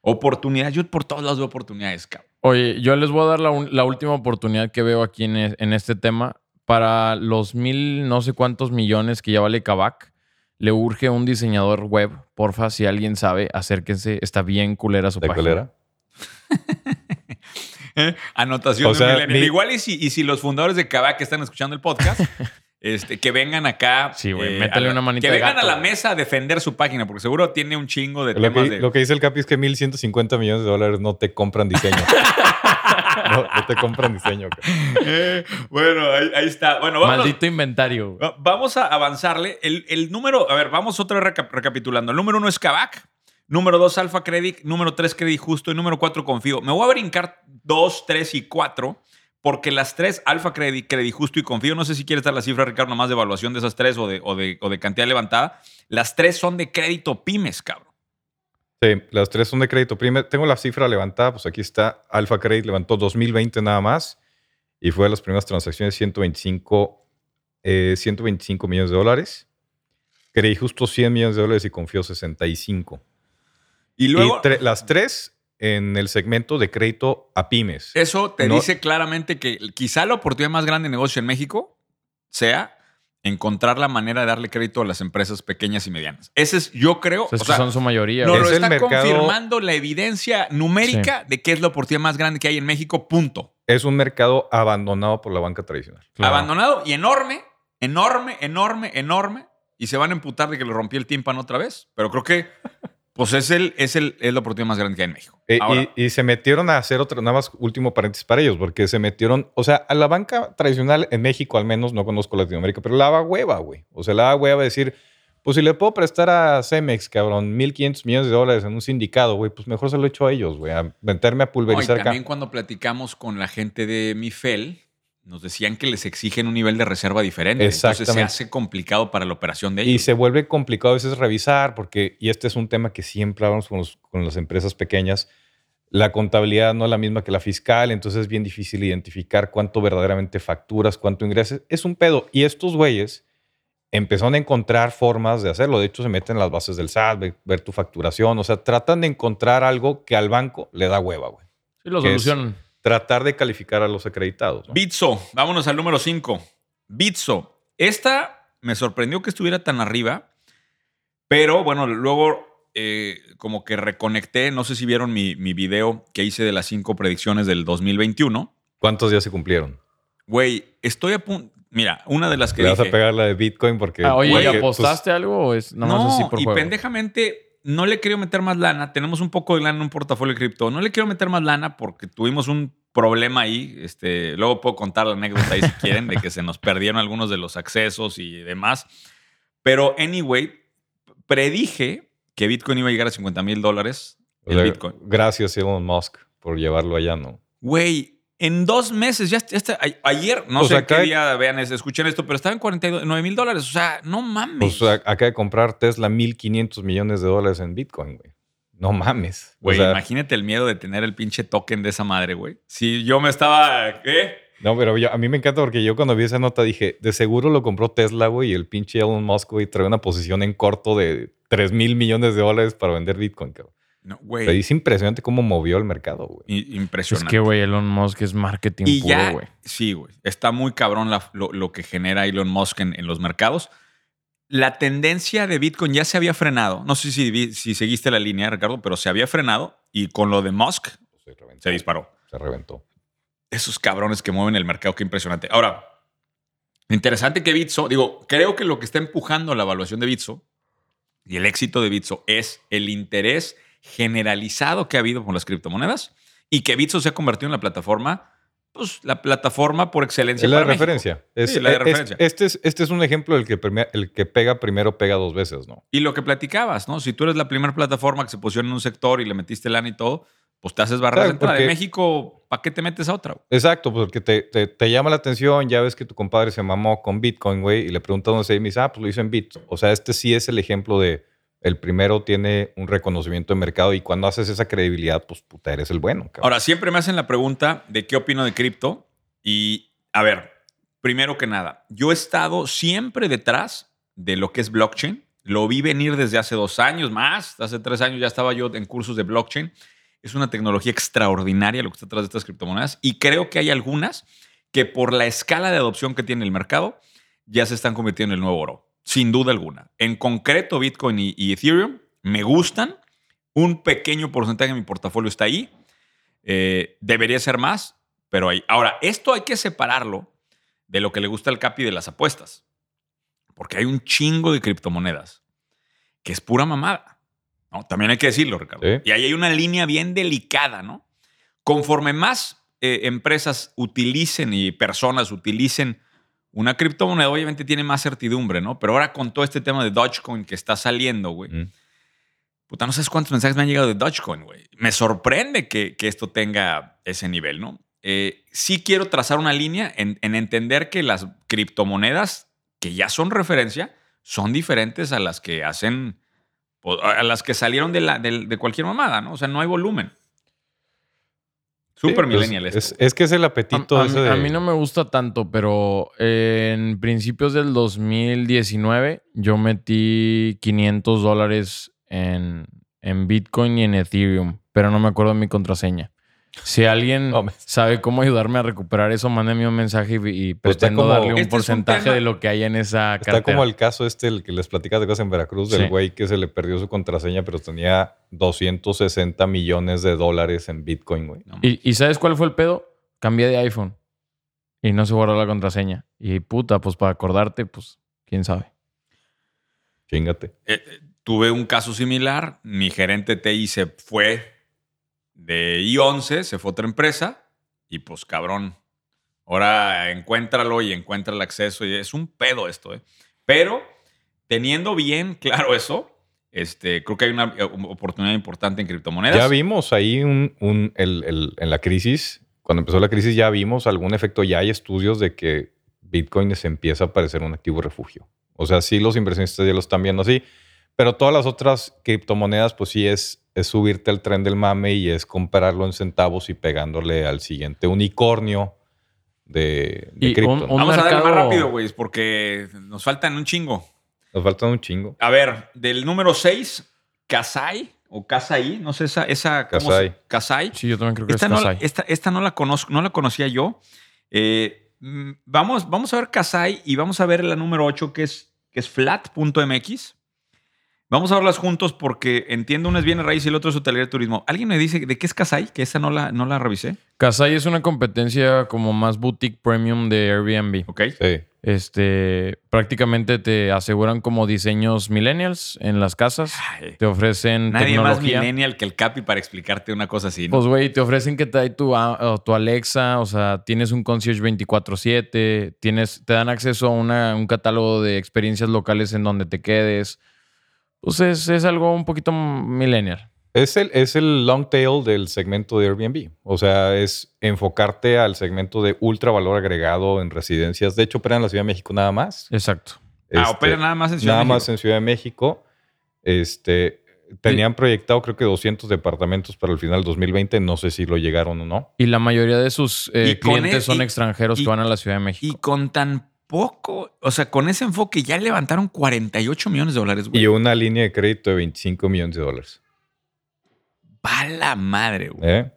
Oportunidades. Yo por todos lados veo oportunidades, cabrón. Oye, yo les voy a dar la, un- la última oportunidad que veo aquí en, e- en este tema. Para los mil no sé cuántos millones que ya vale Kavak, le urge un diseñador web. Porfa, si alguien sabe, acérquense. Está bien culera su ¿De página. colera? ¿Eh? Anotación O de sea, millennial. mi- Igual y si, y si los fundadores de Kavak están escuchando el podcast, este, que vengan acá. Sí, güey, eh, la- una manita Que de vengan gato, a la mesa a defender su página, porque seguro tiene un chingo de Lo temas que, de... lo que dice el Capi es que 1.150 millones de dólares no te compran diseño. no, no te compran diseño. cabrón. Eh, bueno, ahí, ahí está. Bueno, vamos, Maldito inventario. güey. vamos a avanzarle. El, el número, a ver, vamos otra vez reca- recapitulando. El número uno es Kavak. Número dos, Alfa Credit. Número tres, Credit Justo. Y número cuatro, Confío. Me voy a brincar dos, tres y cuatro. Porque las tres, Alfa Credit, Credit Justo y Confío, no sé si quieres dar la cifra, Ricardo, nomás de evaluación de esas tres o de, o de, o de cantidad levantada. Las tres son de crédito pymes, cabrón. Sí, las tres son de crédito. Primero, tengo la cifra levantada, pues aquí está. Alfa Credit levantó 2020 nada más y fue de las primeras transacciones 125, eh, 125 millones de dólares. Credit justo 100 millones de dólares y confió 65. Y Y luego, tre- las tres en el segmento de crédito a pymes. eso te No- dice claramente que quizá la oportunidad más grande de negocio en México sea encontrar la manera de darle crédito a las empresas pequeñas y medianas. Ese es, yo creo, O sea, es o que sea, son su mayoría. No, lo está mercado- confirmando la evidencia numérica de que es la oportunidad más grande que hay en México, punto. Es un mercado abandonado por la banca tradicional. Claro. Abandonado y enorme, enorme, enorme, enorme. Y se van a emputar de que le rompí el tímpano otra vez. Pero creo que pues es, el, es, el, es la oportunidad más grande que hay en México. Eh, Ahora, y, y se metieron a hacer otro, nada más último paréntesis para ellos, porque se metieron, o sea, a la banca tradicional en México al menos, no conozco Latinoamérica, pero la daba hueva, güey. O sea, la daba hueva decir, pues si le puedo prestar a Cemex, cabrón, 1.500 millones de dólares en un sindicado, güey, pues mejor se lo echo a ellos, güey, a meterme a no, y pulverizar también cuando platicamos con la gente de Mifel, nos decían que les exigen un nivel de reserva diferente. Entonces se hace complicado para la operación de Y ellos. se vuelve complicado a veces revisar, porque, y este es un tema que siempre hablamos con, los- con las empresas pequeñas, la contabilidad no es la misma que la fiscal, entonces es bien difícil identificar cuánto verdaderamente facturas, cuánto ingresas. Es un pedo. Y estos güeyes empezaron a encontrar formas de hacerlo. De hecho, se meten en las bases del SAT, ve- ver, tu facturación. O sea, tratan de encontrar algo que al banco le da hueva, güey. Sí, lo solucionan. Tratar de calificar a los acreditados. ¿no? Bitso, vámonos al número 5. Bitso. Esta me sorprendió que estuviera tan arriba, pero bueno, luego eh, como que reconecté, no sé si vieron mi, mi video que hice de las cinco predicciones del 2021. ¿Cuántos días se cumplieron? Güey, estoy a punto... Mira, una de las que Le vas a pegar la de Bitcoin porque... Ah, oye, Güey, ¿y porque, pues, apostaste algo o es nada más no, así por y juego? pendejamente no le quiero meter más lana. Tenemos un poco de lana en un portafolio de cripto. No le quiero meter más lana porque tuvimos un problema ahí. Este, luego puedo contar la anécdota ahí si quieren, de que se nos perdieron algunos de los accesos y demás. Pero, anyway, predije que Bitcoin iba a llegar a 50 mil dólares. o El sea, Bitcoin. Gracias, Elon Musk, por llevarlo allá, ¿no? Güey, en dos meses, ya, ya está- ayer, no sé qué acá- día vean, es- escuchen esto, pero estaba en 49 mil dólares. O sea, no mames. Pues a- acaba de comprar Tesla 1.500 millones de dólares en Bitcoin, güey. No mames. O Güey, sea, imagínate el miedo de tener el pinche token de esa madre, güey. Si yo me estaba. ¿Qué? No, pero yo- a mí me encanta porque yo cuando vi esa nota dije, de seguro lo compró Tesla, güey, y el pinche Elon Musk, güey, trae una posición en corto de 3 mil millones de dólares para vender Bitcoin, cabrón. No, güey. es impresionante cómo movió el mercado, güey. i- Es Impresionante. que, güey, Elon Musk es marketing y puro, ya. güey. Sí, güey. Está muy cabrón la- lo, lo que genera Elon Musk en, en los mercados. La tendencia de Bitcoin ya se había frenado. No sé si, si seguiste la línea, Ricardo, pero se había frenado y con lo de Musk Se reventó. se disparó. Se reventó. esos cabrones que mueven el mercado, qué impresionante. Ahora, interesante que Bitso, digo, creo que lo que está empujando la evaluación de Bitso y el éxito de Bitso es el interés generalizado que ha habido con las criptomonedas y que Bitso se ha convertido en la plataforma, pues la plataforma por excelencia. Es la para referencia. Es, Sí, la de es- referencia. este, es, este es un ejemplo del que, el que pega primero pega dos veces, ¿no? Y lo que platicabas, ¿no? Si tú eres la primera plataforma que se posiciona en un sector y le metiste lana y todo, pues te haces barras Claro, de México, ¿para qué te metes a otra? Exacto, porque te, te, te llama la atención, ya ves que tu compadre se mamó con Bitcoin, güey, y le preguntas dónde se dice, ah, pues lo hizo en Bit. O sea, este sí es el ejemplo de el primero tiene un reconocimiento de mercado y cuando haces esa credibilidad, pues puta, eres el bueno. Ahora, siempre me hacen la pregunta de qué opino de cripto. Y, a ver, primero que nada, yo he estado siempre detrás de lo que es blockchain. Lo vi venir desde hace dos años más. Hace tres años ya estaba yo en cursos de blockchain. Es una tecnología extraordinaria lo que está detrás de estas criptomonedas. Y creo que hay algunas que por la escala de adopción que tiene el mercado ya se están convirtiendo en el nuevo oro. Sin duda alguna. En concreto, Bitcoin y, y Ethereum me gustan. Un pequeño porcentaje de mi portafolio está ahí. Eh, debería ser más, pero ahí. Ahora, esto hay que separarlo de lo que le gusta al Capi de las apuestas. Porque hay un chingo de criptomonedas que es pura mamada. ¿no? También hay que decirlo, Ricardo. Sí. Y ahí hay una línea bien delicada, ¿no? Conforme más eh, empresas utilicen y personas utilicen una criptomoneda, obviamente tiene más certidumbre, ¿no? Pero ahora con todo este tema de Dogecoin que está saliendo, güey, Mm. Puta, no sabes cuántos mensajes me han llegado de Dogecoin, güey. Me sorprende que, que esto tenga ese nivel, ¿no? Eh, sí quiero trazar una línea en, en entender que las criptomonedas que ya son referencia son diferentes a las que hacen, a las que salieron de, la, de, de cualquier mamada, ¿no? O sea, no hay volumen. Sí, Super pues, millennial esto. es, es que es el apetito a ese mí, de... a mí no me gusta tanto, pero en principios del 2019 yo metí 500 dólares en, en Bitcoin y en Ethereum, pero no me acuerdo de mi contraseña. Si alguien me- sabe cómo ayudarme a recuperar eso, mándame un mensaje y, y Pues está pretendo como- darle un Este un porcentaje de lo que hay en esa Está cartera. como el caso este, el que les platicas de cosas en Veracruz, del Sí. güey que se le perdió su contraseña, pero tenía 260 millones de dólares en Bitcoin, güey. No, ¿Y, y sabes cuál fue el pedo? Cambié de iPhone y no se guardó la contraseña. Y puta, pues para acordarte, pues quién sabe. Chingate. Eh, eh, tuve un caso similar. Mi gerente TI se fue de I11, se fue otra empresa y pues cabrón, ahora encuéntralo y encuentra el acceso y es un pedo esto, ¿eh? Pero teniendo bien claro eso, este, creo que hay una eh, oportunidad importante en criptomonedas. Ya vimos ahí un, un- el- el- en la crisis, cuando empezó la crisis ya vimos algún efecto, ya hay estudios de que Bitcoin se empieza a parecer un activo refugio. O sea, sí los inversionistas ya lo están viendo así, Pero todas las otras criptomonedas, pues sí es, es subirte al tren del mame y es comprarlo en centavos y pegándole al siguiente unicornio de, cripto. un- ¿no? Vamos a darle más rápido, güey, porque nos faltan un chingo. Nos faltan un chingo. A ver, del número 6, Kasai o Kasai, no sé esa, esa ¿cómo se- Kasai. Kasai. Sí, yo también creo que Esta es no, Kasai. esta, esta no la conozco, no la conocía yo. Eh, mm, vamos, vamos a ver Kasai y vamos a ver la número 8 que es, que es flat.mx. Vamos a verlas juntos porque entiendo una es bienes raíz y el otro es hotelería y turismo. ¿Alguien me dice de qué es Kasai? Que esa no la, no la revisé. Kasai es una competencia como más boutique premium de Airbnb. Ok. Sí. Este, prácticamente te aseguran como diseños millennials en las casas. Ay, Te ofrecen Nadie más millennial que el Capi para explicarte una cosa así. ¿no? Pues, güey, te ofrecen que te hay tu, tu Alexa, o sea, tienes un concierge 24-7, tienes, te dan acceso a una- un catálogo de experiencias locales en donde te quedes. Pues es, es algo un poquito millennial. Es el, es el long tail del segmento de Airbnb. O sea, es enfocarte al segmento de ultra valor agregado en residencias. De hecho, operan en la Ciudad de México nada más. Exacto. ah, Este, opera nada más en Ciudad nada de más México. en Ciudad de México. Este, tenían proyectado creo que 200 departamentos para el final del 2020. No sé si lo llegaron o no. Y la mayoría de sus eh, clientes e- son y- extranjeros y- que van a la Ciudad de México. Y con tan poco, o sea, con ese enfoque ya levantaron 48 millones de dólares, güey. Y una línea de crédito de 25 millones de dólares. Pa' la madre, güey. ¿Eh?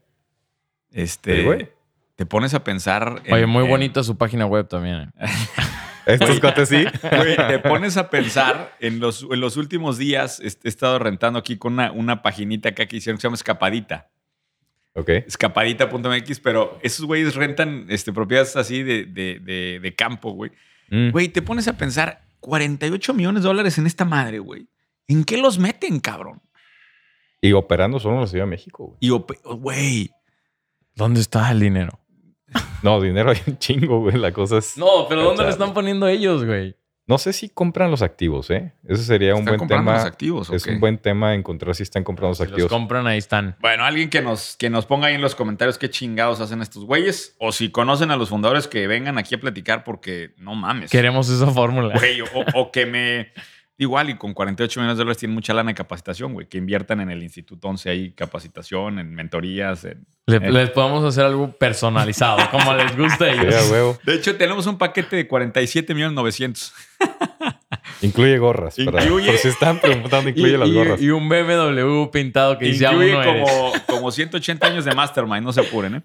Este, Sí, güey. te pones a pensar. en- Oye, muy en- bonita su página web también. eh. Estos cuates sí. Güey, te pones a pensar en los, en los últimos días. He estado rentando aquí con una, una paginita acá que hicieron que se llama Escapadita. Ok. Escapadita.mx, pero esos güeyes rentan este, propiedades así de, de- de- de campo, güey. Mm. Güey, te pones a pensar 48 millones de dólares en esta madre, güey. ¿En qué los meten, cabrón? Y operando solo en la Ciudad de México. güey. Y, güey, ¿Dónde está el dinero? No, dinero hay un chingo, güey. La cosa es. No, pero ¿dónde le están poniendo ellos, güey? No sé si compran los activos, ¿eh? Ese sería un ¿están buen comprando tema. los activos o es qué? un buen tema encontrar si están comprando los Si los activos. compran, ahí están. Bueno, alguien que nos, que nos ponga ahí en los comentarios qué chingados hacen estos güeyes. O si conocen a los fundadores que vengan aquí a platicar porque no mames. Queremos esa fórmula. Güey, o, o que me... Igual y con 48 millones de dólares tienen mucha lana de capacitación, güey. Que inviertan en el Instituto 11 ahí capacitación, en mentorías. en- Le-. Les podemos hacer algo personalizado, como les gusta a Sí, ellos. a huevo. De hecho, tenemos un paquete de 47 millones 900. Incluye gorras. para- Incluye- por si están preguntando, Y, incluye las y- gorras. y un BMW pintado que dice Incluye aún no eres. como, como 180 años de Mastermind, no se apuren, ¿eh?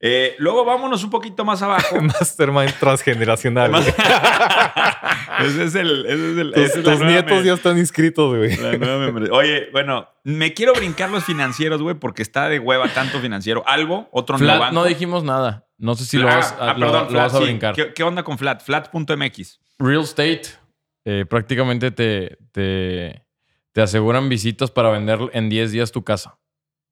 Eh, luego vámonos un poquito más abajo. Mastermind transgeneracional. ese es el. ese es el- Tus, es nietos ya están inscritos, güey. la nueva membresía. Oye, bueno, me quiero brincar los financieros, güey, porque está de hueva tanto financiero. Algo, otro Flat, neobanco. no dijimos nada. No sé si lo Ah, vas, ah, lo- perdón, lo Flat, vas a sí. brincar. ¿Qué, qué onda con Flat? Flat.mx. Real estate, eh, prácticamente te, te, te aseguran visitas para vender en 10 días tu casa.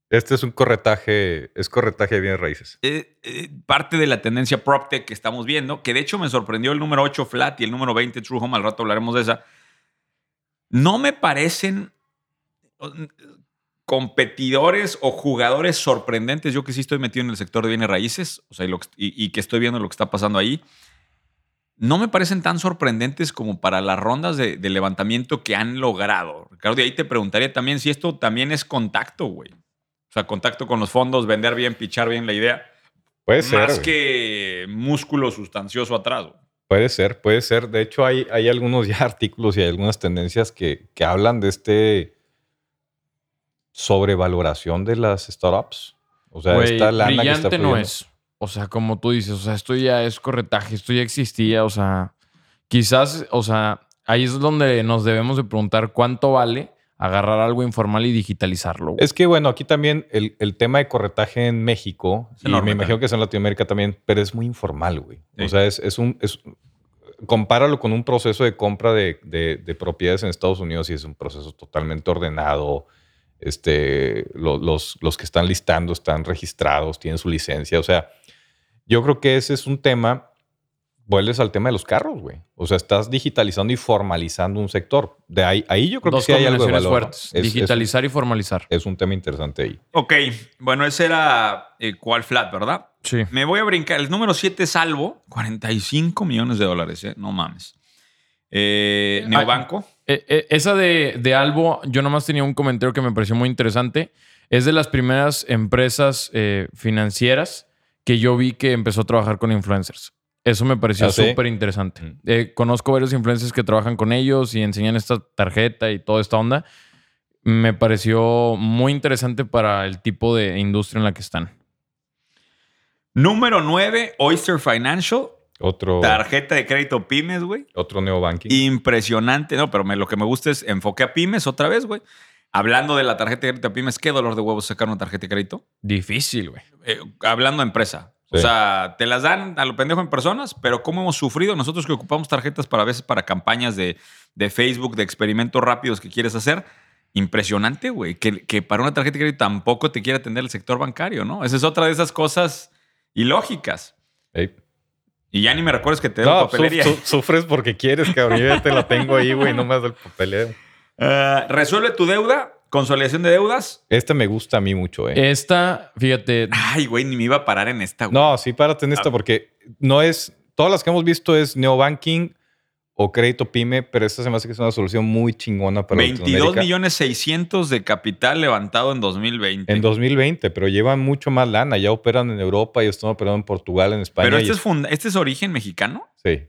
Este es un corretaje, es corretaje de bienes raíces. Eh, eh, parte de la tendencia PropTech que estamos viendo, que de hecho me sorprendió el número 8 Flat y el número 20 True Home, al rato hablaremos de esa. No me parecen competidores o jugadores sorprendentes. Yo que sí estoy metido en el sector de bienes raíces, o sea, y que estoy viendo lo que está pasando ahí. No me parecen tan sorprendentes como para las rondas de, de levantamiento que han logrado. Ricardo, y ahí te preguntaría también si esto también es contacto, güey. O sea, contacto con los fondos, vender bien, pichar bien la idea. Puede ser. más güey. que músculo sustancioso atrás. güey. Puede ser, puede ser. De hecho, hay, hay algunos ya artículos y hay algunas tendencias que, que hablan de este sobrevaloración de las startups. O sea, Güey, esta lana que está brillante no es. O sea, como tú dices, o sea, esto ya es corretaje, esto ya existía, o sea, quizás, o sea, ahí es donde nos debemos de preguntar cuánto vale agarrar algo informal y digitalizarlo. güey. Es que, bueno, aquí también el, el tema de corretaje en México, y me imagino que es en Latinoamérica también, pero es muy informal, güey. Sí. O sea, es, es un... Es, compáralo con un proceso de compra de, de- de propiedades en Estados Unidos y es un proceso totalmente ordenado. Este, lo- los, los que están listando están registrados, tienen su licencia. O sea, yo creo que ese es un tema. Vuelves al tema de los carros, güey. O sea, estás digitalizando y formalizando un sector. De ahí, ahí yo creo Dos que sí hay algo de valor. ¿no? fuertes, Es- es- digitalizar y formalizar. es un tema interesante ahí. Ok, bueno, ese era eh, cuál flat, ¿verdad? Sí. Me voy a brincar. El número 7 salvo, 45 millones de dólares, ¿eh? No mames. Eh, Neobanco. Eh, eh, esa de, de Albo, yo nomás tenía un comentario que me pareció muy interesante. Es de las primeras empresas eh, financieras que yo vi que empezó a trabajar con influencers. Eso me pareció ¿Ah, súper interesante. Eh, conozco varios influencers que trabajan con ellos y enseñan esta tarjeta y toda esta onda. Me pareció muy interesante para el tipo de industria en la que están. Número 9, Oyster Financial. Otro, Tarjeta de crédito pymes, güey. otro neobanking. Impresionante. No, pero me- lo que me gusta es enfoque a pymes otra vez, güey. Hablando de la tarjeta de crédito a pymes, qué dolor de huevos sacar una tarjeta de crédito. Difícil, güey. Eh, hablando de empresa. O sea, te las dan a lo pendejo en personas, pero cómo hemos sufrido nosotros que ocupamos tarjetas para a veces para campañas de, de Facebook, de experimentos rápidos que quieres hacer. Impresionante, güey. Que, que para una tarjeta de crédito tampoco te quiere atender el sector bancario, ¿no? Esa es otra de esas cosas ilógicas. Y ya ni me recuerdes que te doy No, papelería. su- su- sufres porque quieres, cabrón. Yo ya te la tengo ahí, güey. No me das el papeleo. Ah, resuelve tu deuda, consolidación de deudas. Este me gusta a mí mucho, eh. Esta, fíjate, Ay, güey, ni me iba a parar en esta, güey. No, sí, párate en Ah. esta porque no es. Todas las que hemos visto es neobanking o crédito pyme, pero esta se me hace que es una solución muy chingona para 22 Latinoamérica. millones 600 de capital levantado en 2020. En 2020, pero llevan mucho más lana. Ya operan en Europa y están operando en Portugal, en España. Pero y este es, funda- este es origen mexicano. Sí.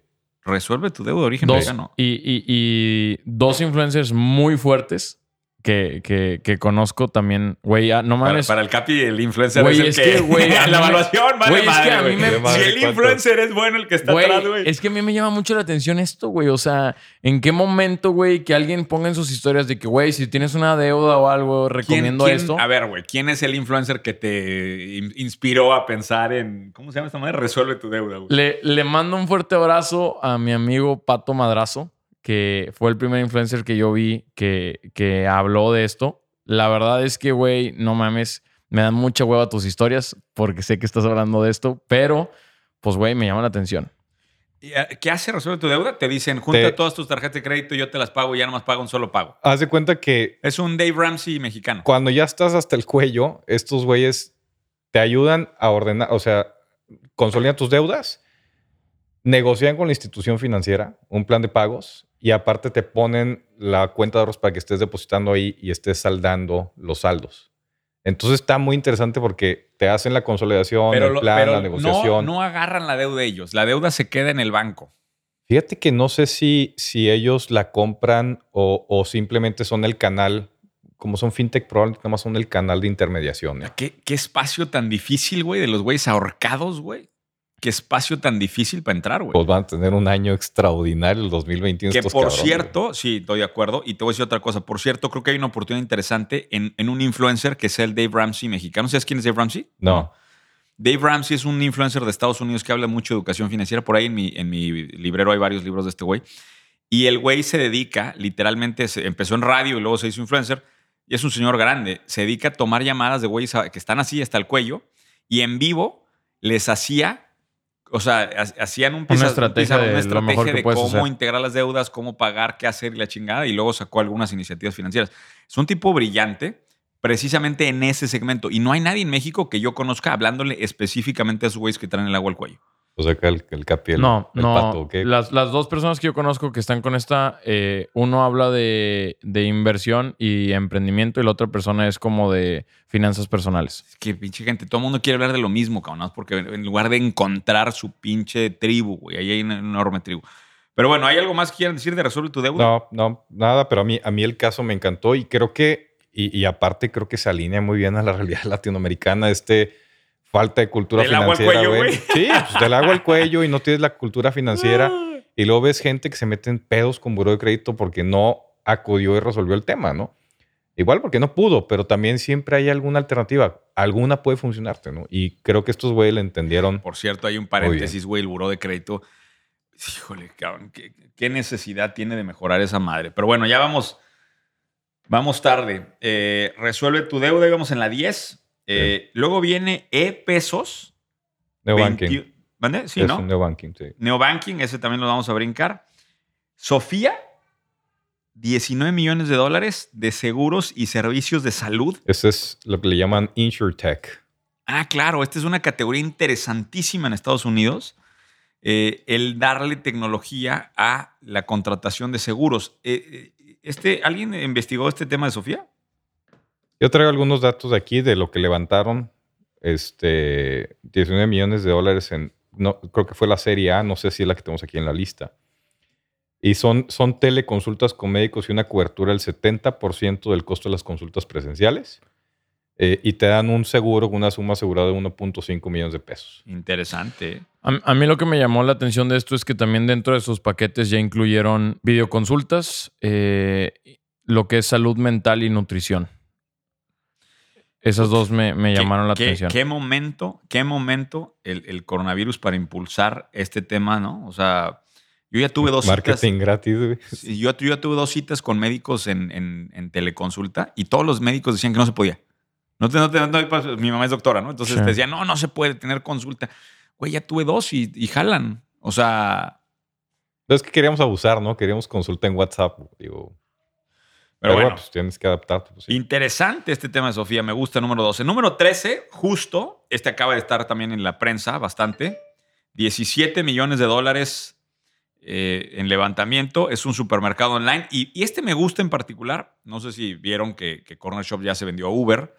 Resuelve tu deuda de origen dos, mexicano. y, y- y dos influencers muy fuertes que, que, que conozco también. Güey, ah, no Para, mames. para el Capi, el influencer Güey, es el es que, que, güey, la evaluación vale güey, es que madre, a mí me- madre, Si el ¿cuánto? influencer es bueno, el que está Güey, atrás, güey. es que a mí me llama mucho la atención esto, güey. O sea, ¿en qué momento, güey, que alguien ponga en sus historias de que, güey, si tienes una deuda o algo, ¿Quién- recomiendo quién- esto? A ver, güey, ¿quién es el influencer que te in- inspiró a pensar en. ¿Cómo se llama esta madre? Resuelve tu deuda, güey. Le, le mando un fuerte abrazo a mi amigo Pato Madrazo, que fue el primer influencer que yo vi que, que habló de esto. La verdad es que, güey, no mames, me dan mucha hueva tus historias porque sé que estás hablando de esto, pero, pues, güey, me llama la atención. ¿Y, eh, ¿Qué hace Resuelve tu deuda? Te dicen, junta Te- todas tus tarjetas de crédito, yo te las pago y ya nomás pago un solo pago. Haz de cuenta que Es un Dave Ramsey mexicano. cuando ya estás hasta el cuello, estos güeyes te ayudan a ordenar, o sea, consolidan tus deudas, negocian con la institución financiera un plan de pagos y aparte te ponen la cuenta de ahorros para que estés depositando ahí y estés saldando los saldos. Entonces está muy interesante porque te hacen la consolidación, el lo- plan, pero la negociación. No, no agarran la deuda ellos. La deuda se queda en el banco. Fíjate que no sé si, si ellos la compran o, o simplemente son el canal, como son fintech, probablemente nada más son el canal de intermediación. ¿eh? ¿Qué, qué espacio tan difícil, güey, de los güeyes ahorcados, güey. Qué espacio tan difícil para entrar, güey. Pues van a tener un año extraordinario el 2021. Que estos por cabrones, cierto, sí, estoy de acuerdo. Y te voy a decir otra cosa. Por cierto, creo que hay una oportunidad interesante en, en un influencer que es el Dave Ramsey mexicano. ¿Sabes quién es Dave Ramsey? No. Dave Ramsey es un influencer de Estados Unidos que habla mucho de educación financiera. Por ahí en mi, en mi librero hay varios libros de este güey. Y el güey se dedica, literalmente, se- empezó en radio y luego se hizo influencer. Y es un señor grande. Se dedica a tomar llamadas de güeyes que están así hasta el cuello. Y en vivo les hacía, o sea, ha- hacían un estrategia de una mejor estrategia de cómo hacer. integrar las deudas, cómo pagar, qué hacer y la chingada. Y luego sacó algunas iniciativas financieras. Es un tipo brillante precisamente en ese segmento. Y no hay nadie en México que yo conozca hablándole específicamente a esos güeyes que traen el agua al cuello. O sea, que el, el capi, el, no, el no. pato, ¿o qué? Las, las dos personas que yo conozco que están con esta, eh, uno habla de, de inversión y emprendimiento y la otra persona es como de finanzas personales. Es que pinche gente, todo el mundo quiere hablar de lo mismo, cabrón, porque en lugar de encontrar su pinche tribu, güey, ahí hay una enorme tribu. Pero bueno, ¿hay algo más que quieran decir de resolver tu deuda? No, no, nada, pero a mí, a mí el caso me encantó y creo que, y, y aparte creo que se alinea muy bien a la realidad latinoamericana, este falta de cultura Del agua al financiera. cuello, güey. Sí, pues, del agua al cuello y no tienes la cultura financiera. Y luego ves gente que se mete en pedos con buró de crédito porque no acudió y resolvió el tema, ¿no? Igual porque no pudo, pero también siempre hay alguna alternativa. Alguna puede funcionarte, ¿no? Y creo que estos güeyes le entendieron. Por cierto, hay un paréntesis, güey, el buró de crédito. Híjole, cabrón, ¿qué, qué necesidad tiene de mejorar esa madre? Pero bueno, ya vamos, vamos tarde. Eh, resuelve tu deuda, íbamos en la 10. Eh, Luego viene e-pesos. Neobanking. 21 ¿Mande? Sí, es ¿no? neobanking, sí. Neobanking, ese también lo vamos a brincar. Sofía, 19 millones de dólares de seguros y servicios de salud. Ese es lo que le llaman InsurTech. Ah, claro, esta es una categoría interesantísima en Estados Unidos. eh, el darle tecnología a la contratación de seguros. Eh, eh, este, ¿Alguien investigó este tema de Sofía? Yo traigo algunos datos de aquí de lo que levantaron este, 19 millones de dólares en, no, creo que fue la serie A, no sé si es la que tenemos aquí en la lista. Y son, son teleconsultas con médicos y una cobertura del 70% del costo de las consultas presenciales. Eh, y te dan un seguro, una suma asegurada de 1.5 millones de pesos. Interesante. A, a, mí lo que me llamó la atención de esto es que también dentro de sus paquetes ya incluyeron videoconsultas, eh, lo que es salud mental y nutrición. Esas dos me, me llamaron la qué, atención. ¿Qué momento, qué momento el, el, coronavirus para impulsar este tema, no? O sea, yo ya tuve dos Marketing citas. gratis, güey. Yo, yo ya tuve dos citas con médicos en, en, en teleconsulta y todos los médicos decían que no se podía. No te, no te, no, mi mamá es doctora, ¿no? Entonces Sí. te decían, no, no se puede tener consulta. Güey, ya tuve dos y, y jalan. O sea, Es que queríamos abusar, ¿no? Queríamos consulta en WhatsApp, digo. Pero, bueno, pues tienes que adaptarte. pues, sí. Interesante este tema de Sofía, me gusta número 12. Número 13, justo, este acaba de estar también en la prensa bastante. 17 millones de dólares eh, en levantamiento, es un supermercado online. Y, y, este me gusta en particular, no sé si vieron que, que Corner Shop ya se vendió a Uber.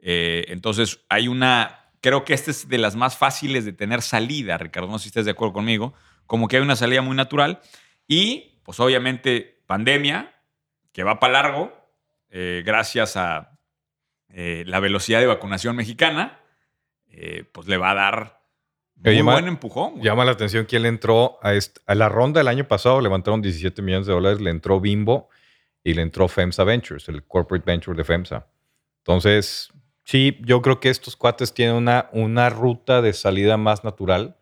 Eh, entonces hay una, creo que esta es de las más fáciles de tener salida, Ricardo, no sé si estás de acuerdo conmigo, como que hay una salida muy natural. Y pues obviamente pandemia, que va para largo, eh, gracias a eh, la velocidad de vacunación mexicana, eh, pues le va a dar muy Oye, buen empujón. güey. Llama la atención que él entró a la ronda del año pasado, levantaron 17 millones de dólares, le entró Bimbo y le entró FEMSA Ventures, el corporate venture de FEMSA. Entonces, sí, yo creo que estos cuates tienen una, una ruta de salida más natural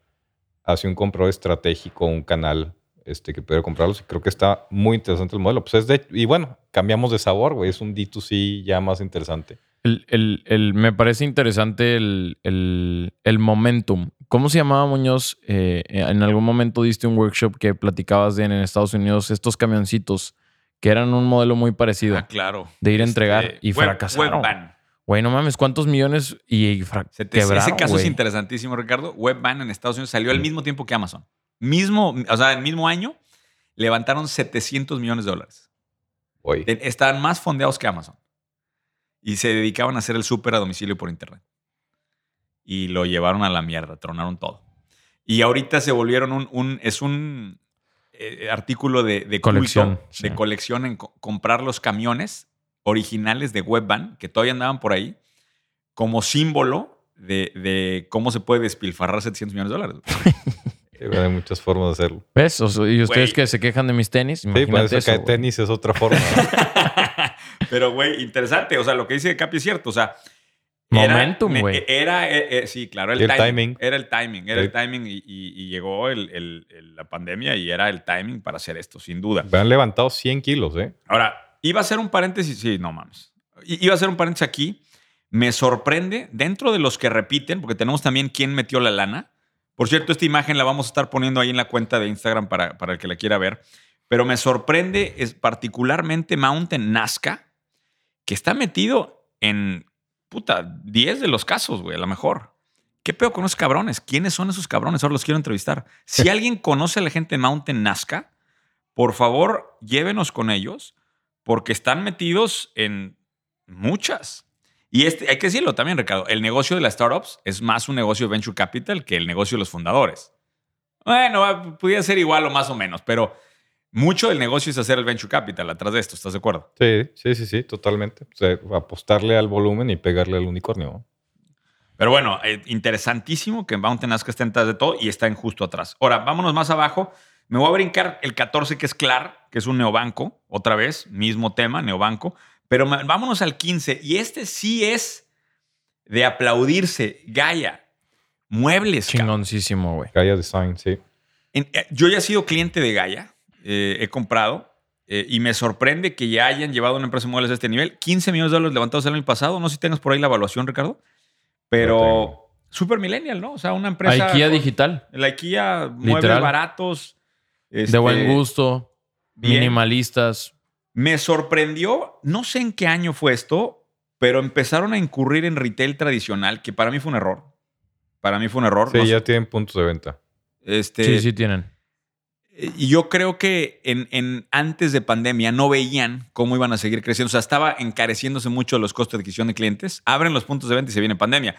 hacia un comprador estratégico, un canal este, que puede comprarlos. Y creo que está muy interesante el modelo. Pues es de, y bueno, cambiamos de sabor, güey. Es un D2C ya más interesante. El, el- el- me parece interesante el, el- el momentum. ¿Cómo se llamaba Muñoz? Eh, en algún momento diste un workshop que platicabas de en Estados Unidos estos camioncitos que eran un modelo muy parecido Ah, claro. de ir a entregar Este, y web- fracasaron. Webvan. Güey, no mames, ¿cuántos millones y, y quebraron, ese caso es interesantísimo, Ricardo. Webvan en Estados Unidos salió al mismo tiempo que Amazon. Mismo, o sea, el mismo año levantaron 700 millones de dólares. Estaban más fondeados que Amazon. Y se dedicaban a hacer el súper a domicilio por internet. Y lo llevaron a la mierda, tronaron todo. Y ahorita se volvieron un, un- es un eh, artículo de, de Colección, culto, sí. de colección en co- comprar los camiones originales de Webvan, que todavía andaban por ahí, como símbolo de, de cómo se puede despilfarrar 700 millones de dólares. Eh, Hay muchas formas de hacerlo. ¿Ves? O sea, y ustedes Güey. que se quejan de mis tenis, Sí, eso eso, cae güey. tenis es otra forma. ¿no? Pero, güey, interesante. O sea, lo que dice Capi es cierto. O sea, Momentum, me- güey. Era, eh, eh, sí, claro, el, el timing, timing. Era el timing, era Sí. el timing. Y, y- y llegó el- el- el- la pandemia y era el timing para hacer esto, sin duda. Me han levantado 100 kilos, ¿eh? Ahora, iba a hacer un paréntesis. Sí, no mames. I- Iba a hacer un paréntesis aquí. Me sorprende, dentro de los que repiten, porque tenemos también quién metió la lana. Por cierto, esta imagen la vamos a estar poniendo ahí en la cuenta de Instagram para, para el que la quiera ver. Pero me sorprende es particularmente Mountain Nazca, que está metido en, puta, 10 de los casos, güey, a lo mejor. ¿Qué peor con esos cabrones? ¿Quiénes son esos cabrones? Ahora los quiero entrevistar. Si alguien conoce a la gente de Mountain Nazca, por favor, llévenos con ellos, porque están metidos en muchas. Y este, hay que decirlo también, Ricardo, el negocio de las startups es más un negocio de venture capital que el negocio de los fundadores. Bueno, va- pudiera ser igual o más o menos, pero mucho del negocio es hacer el venture capital atrás de esto, ¿estás de acuerdo? Sí, sí, sí, sí, totalmente. O sea, apostarle al volumen y pegarle al unicornio. Pero bueno, eh, interesantísimo que Mountain Nazca esté detrás de todo y está en justo atrás. Ahora, vámonos más abajo. Me voy a brincar el 14, que es Clar, que es un neobanco. Otra vez, mismo tema, neobanco. Pero vámonos al 15. Y este sí es de aplaudirse. Gaia. Muebles. Chingoncísimo, güey. Gaia Design, sí. En- eh, yo ya he sido cliente de Gaia. eh, he comprado. eh, y me sorprende que ya hayan llevado una empresa de muebles a este nivel. 15 millones de dólares levantados el año pasado. No sé si tengas por ahí la evaluación, Ricardo. Pero super millennial, ¿no? O sea, una empresa. IKEA con- digital. La IKEA, muebles baratos. de este, buen gusto. bien. Minimalistas. Me sorprendió, no sé en qué año fue esto, pero empezaron a incurrir en retail tradicional, que para mí fue un error. Para mí fue un error. Sí, No sé- ya tienen puntos de venta. Este, Sí, sí tienen. Y yo creo que en, en- antes de pandemia no veían cómo iban a seguir creciendo. O sea, estaba encareciéndose mucho los costos de adquisición de clientes. Abren los puntos de venta y se viene pandemia.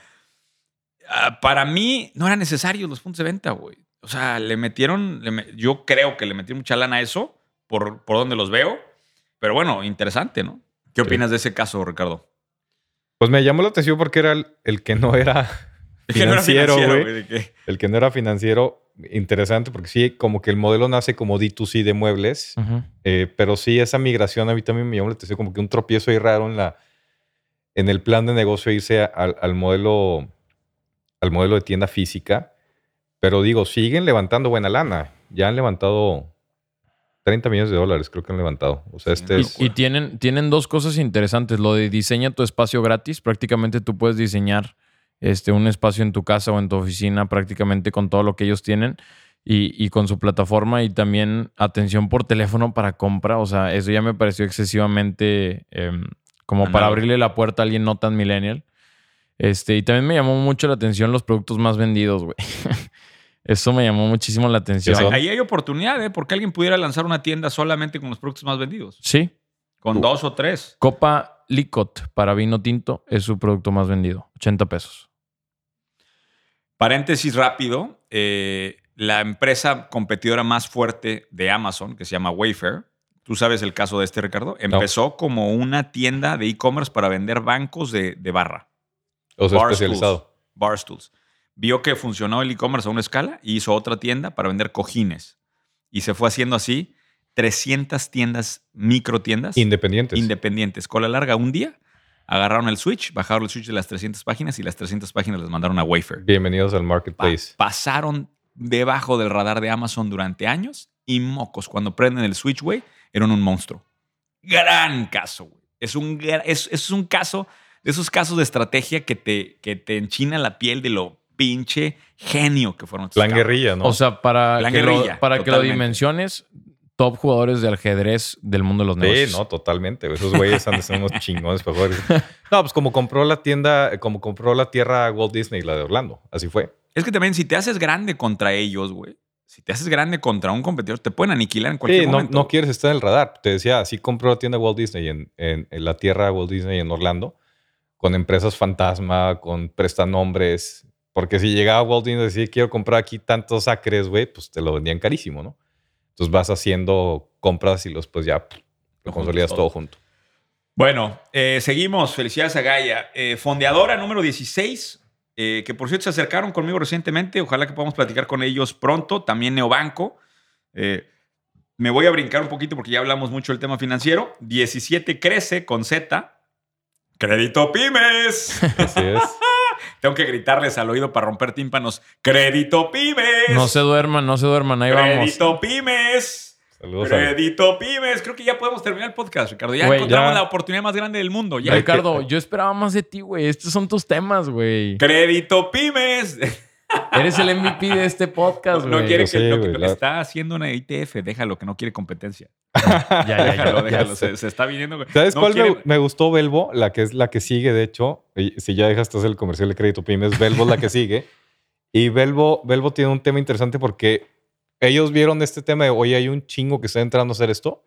Ah, para mí no eran necesarios los puntos de venta, güey. O sea, le metieron, le me- yo creo que le metieron mucha lana a eso por, por donde los veo. Pero bueno, interesante, ¿no? ¿Qué Sí. opinas de ese caso, Ricardo? Pues me llamó la atención porque era el, el que no era financiero, güey. El que no era financiero, interesante porque sí, como que el modelo nace como D2C de muebles, eh, pero sí esa migración a mí también me llamó la atención, como que un tropiezo ahí raro en la en el plan de negocio irse al, al modelo al modelo de tienda física, pero digo, siguen levantando buena lana, ya han levantado 30 millones de dólares, creo que han levantado. O sea, Sí, este no. es Y, y tienen, tienen dos cosas interesantes. Lo de diseña tu espacio gratis. Prácticamente tú puedes diseñar este, un espacio en tu casa o en tu oficina prácticamente con todo lo que ellos tienen y, y con su plataforma y también atención por teléfono para compra. O sea, eso ya me pareció excesivamente em, como para abrirle la puerta a alguien no tan millennial. Este, y también me llamó mucho la atención los productos más vendidos, güey. Eso me llamó muchísimo la atención. Ahí hay oportunidad, ¿eh? Porque alguien pudiera lanzar una tienda solamente con los productos más vendidos. Sí, Con dos o tres. Copa Licot para vino tinto es su producto más vendido. 80 pesos. Paréntesis rápido. eh, la empresa competidora más fuerte de Amazon, que se llama Wayfair, tú sabes el caso de este, Ricardo, empezó como una tienda de e-commerce para vender bancos de, de barra. o sea, especializado. Barstools. Vio que funcionó el e-commerce a una escala y hizo otra tienda para vender cojines. Y se fue haciendo así 300 tiendas, micro tiendas Independientes. independientes. Cola larga un día, agarraron el switch, bajaron el switch de las 300 páginas y las 300 páginas las mandaron a Wayfair. Bienvenidos al Pa- marketplace. pasaron debajo del radar de Amazon durante años y mocos. Cuando prenden el switch, güey, eran un monstruo. Gran caso, güey. Es un, es, es un caso de esos casos de estrategia que te, que te enchina la piel de lo pinche genio que fueron. Plan guerrilla, ¿no? O sea, para, que lo, para que lo dimensiones, top jugadores de ajedrez del mundo de los negocios. Sí, no, totalmente. Esos güeyes han de ser unos chingones jugar. No, pues como compró la tienda, como compró la tierra Walt Disney, la de Orlando. Así fue. Es que también si te haces grande contra ellos, güey, si te haces grande contra un competidor, te pueden aniquilar en cualquier Sí, no, momento. no quieres estar en el radar. Te decía, así compró la tienda Walt Disney en, en- en la tierra Walt Disney en Orlando, con empresas fantasma, con prestanombres. Porque si llegaba Walt Disney y decía, quiero comprar aquí tantos acres, güey, pues te lo vendían carísimo, ¿no? Entonces vas haciendo compras y los pues ya pff, Lo consolidas todo. junto. Bueno, eh, seguimos. Felicidades a Gaia. Eh, fondeadora número 16, eh, que por cierto se acercaron conmigo recientemente. Ojalá que podamos platicar con ellos pronto. También Neobanco. Eh, me voy a brincar un poquito porque ya hablamos mucho del tema financiero. 17 crece con Z. Crédito Pymes. Así es. Tengo que gritarles al oído para romper tímpanos. Crédito Pymes. No se duerman, no se duerman, ahí vamos. Crédito Pymes. Saludos a Crédito Pymes. Creo que ya podemos terminar el podcast, Ricardo. Ya encontramos ya. la oportunidad más grande del mundo. Ya. Ricardo, yo esperaba más de ti, güey. Estos son tus temas, güey. Crédito Pymes. Eres el MVP de este podcast, No güey. quiere Yo que, sé, no- que- güey, la- está haciendo una ITF, déjalo, que no quiere competencia. Ya, ya, Déjalo, ya. déjalo. Se, se está viniendo. ¿Sabes No cuál me- quiere- me, gustó Belbo? La que es la que sigue, de hecho. Si ya dejaste hacer el comercial de crédito pymes, Belbo es la que sigue. Y Belbo, Belbo tiene un tema interesante porque ellos vieron este tema de, oye, hay un chingo que está entrando a hacer esto.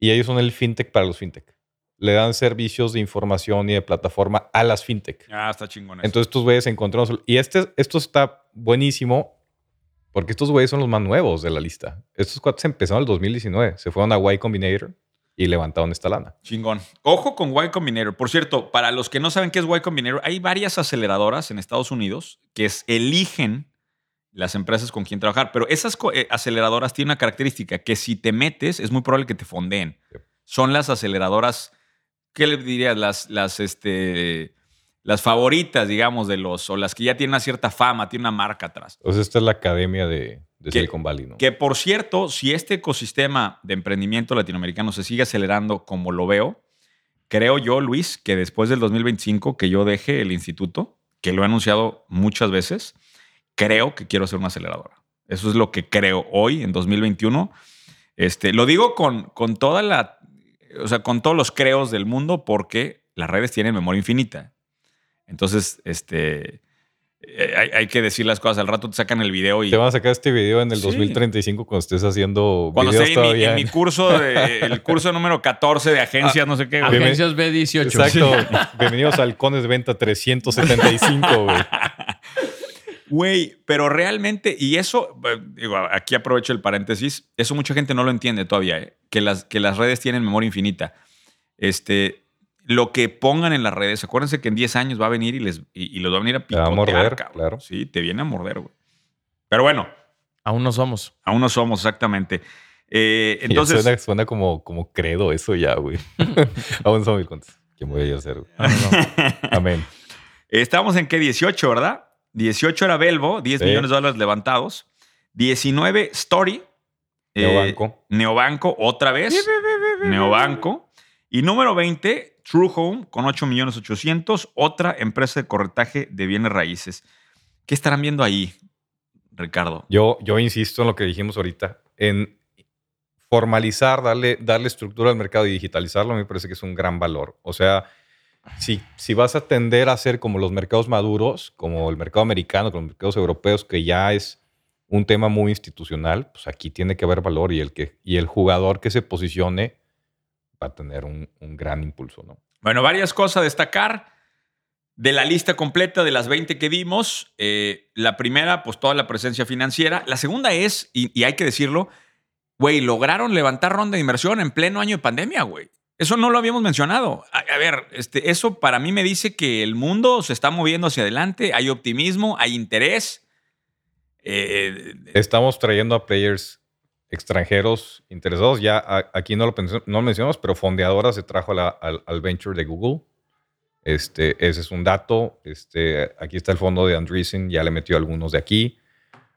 Y ellos son el fintech para los fintech. Le dan servicios de información y de plataforma a las fintech. Ah, está chingón. eso. Entonces estos güeyes encontraron... Y este, esto está buenísimo porque estos güeyes son los más nuevos de la lista. Estos cuates empezaron en el 2019. Se fueron a Y Combinator y levantaron esta lana. Chingón. Ojo con Y Combinator. Por cierto, para los que no saben qué es Y Combinator, hay varias aceleradoras en Estados Unidos que es- eligen las empresas con quien trabajar. Pero esas eh, aceleradoras tienen una característica que si te metes es muy probable que te fondeen. Son las aceleradoras, ¿qué le dirías? Las, las, este, las favoritas, digamos, de los, o las que ya tienen una cierta fama, tienen una marca atrás. Entonces esta es la academia de. Silicon Valley, ¿no? Que por cierto, si este ecosistema de emprendimiento latinoamericano se sigue acelerando como lo veo, creo yo, Luis, que después del 2025 que yo deje el instituto, que lo he anunciado muchas veces, creo que quiero ser una aceleradora. Eso es lo que creo hoy, en 2021. Este, lo digo con, con toda la, o sea, con todos los creos del mundo, porque las redes tienen memoria infinita. Entonces, este, eh, hay, hay que decir las cosas. Al rato te sacan el video y. Te van a sacar este video en el Sí. 2035 cuando estés haciendo Cuando videos esté en mi, en mi curso, de- el curso número 14 de agencias, no sé qué. güey. Agencias B18. Exacto. Bienvenidos a Halcones de Venta 375, güey. Güey, pero realmente, y eso, eh, digo, aquí aprovecho el paréntesis, eso mucha gente no lo entiende todavía, ¿eh? que, las, que las redes tienen memoria infinita. Este, lo que pongan en las redes, acuérdense que en 10 años va a venir y, les, y, y los va a venir a Te va a picotear, morder, cabrón. claro. Sí, te viene a morder, güey. Pero bueno, Aún no somos. aún no somos exactamente. Eh, entonces, suena, suena como, como credo eso ya, güey. Aún son mil cuentas. ¿Qué voy a hacer? güey? No. Amén. estamos en qué 18, ¿verdad? 18 era Belvo, 10 Sí. millones de dólares levantados. 19 Story. eh, Neobanco. Neobanco otra vez. Neobanco. Y número 20, True Home con 8 millones 800, otra empresa de corretaje de bienes raíces. ¿Qué estarán viendo ahí, Ricardo? Yo, yo insisto en lo que dijimos ahorita, en formalizar, darle, darle estructura al mercado y digitalizarlo, me parece que es un gran valor. O sea, si, vas a tender a ser como los mercados maduros, como el mercado americano, como los mercados europeos, que ya es un tema muy institucional, pues aquí tiene que haber valor y el, que, el jugador que se posicione va a tener un, gran impulso, ¿no? Bueno, varias cosas a destacar. De la lista completa de las 20 que vimos, eh, la primera, pues toda la presencia financiera. La segunda es, y, y hay que decirlo, güey, lograron levantar ronda de inversión en pleno año de pandemia, güey. Eso no lo habíamos mencionado. A, a ver, este, eso para mí me dice que el mundo se está moviendo hacia adelante, hay optimismo, hay interés. Eh, Estamos trayendo a players extranjeros interesados. Ya a- aquí no lo, no lo mencionamos, pero Fondeadora se trajo la- al, al venture de Google. Este, ese es un dato. Este, aquí está el fondo de Andreessen, ya le metió algunos de aquí.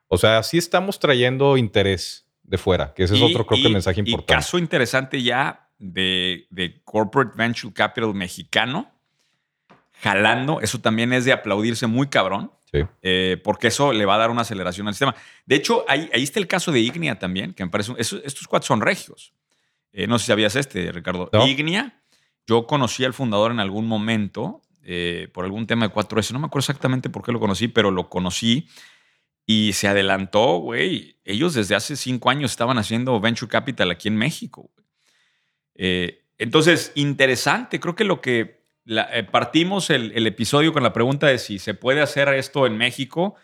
O sea, sí estamos trayendo interés de fuera, que ese es Y- otro, creo que y- mensaje Y importante. caso interesante ya de, de Corporate Venture Capital mexicano, jalando, eso también es de aplaudirse muy cabrón, Sí. eh, porque eso le va a dar una aceleración al sistema. De hecho, ahí, ahí está el caso de Ignia también, que me parece, eso- estos cuatro son regios. Eh, no sé si sabías este, Ricardo. No. Ignia, yo conocí al fundador en algún momento, eh, por algún tema de 4S, no me acuerdo exactamente por qué lo conocí, pero lo conocí y se adelantó, güey. Ellos desde hace cinco años estaban haciendo venture capital aquí en México. Eh, entonces, interesante. Creo que lo que eh, partimos el, episodio con la pregunta de si se puede hacer esto en México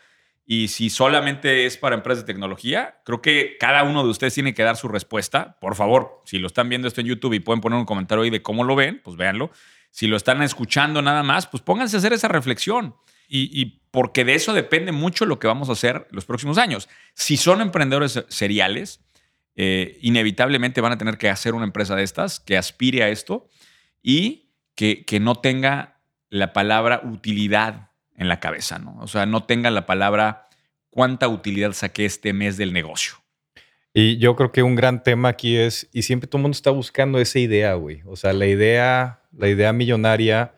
y si solamente es para empresas de tecnología. Creo que cada uno de ustedes tiene que dar su respuesta. Por favor, si lo están viendo esto en YouTube y pueden poner un comentario ahí de cómo lo ven, pues véanlo. Si lo están escuchando nada más, pues pónganse a hacer esa reflexión. Y porque de eso depende mucho lo que vamos a hacer los próximos años. Si son emprendedores seriales, eh, inevitablemente van a tener que hacer una empresa de estas que aspire a esto y que, que no tenga la palabra utilidad en la cabeza, ¿no? O sea, no tenga la palabra cuánta utilidad saqué este mes del negocio. Y yo creo que un gran tema aquí es, y siempre todo el mundo está buscando esa idea, güey. O sea, la idea, la idea millonaria,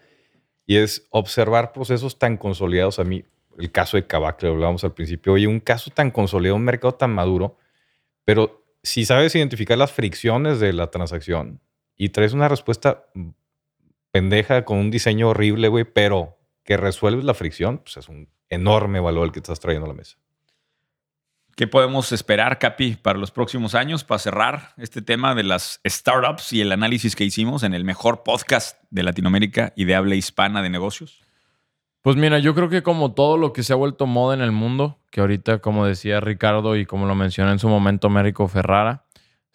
y es observar procesos tan consolidados. A mí, el caso de Kavak, lo hablábamos al principio, oye, un caso tan consolidado, un mercado tan maduro, pero si sabes identificar las fricciones de la transacción y traes una respuesta pendeja con un diseño horrible, güey, pero que resuelves la fricción, pues es un enorme valor el que estás trayendo a la mesa. ¿Qué podemos esperar, Capi, para los próximos años para cerrar este tema de las startups y el análisis que hicimos en el mejor podcast de Latinoamérica y de habla hispana de negocios? Pues mira, yo creo que como todo lo que se ha vuelto moda en el mundo, que ahorita, como decía Ricardo y como lo mencionó en su momento Américo Ferrara,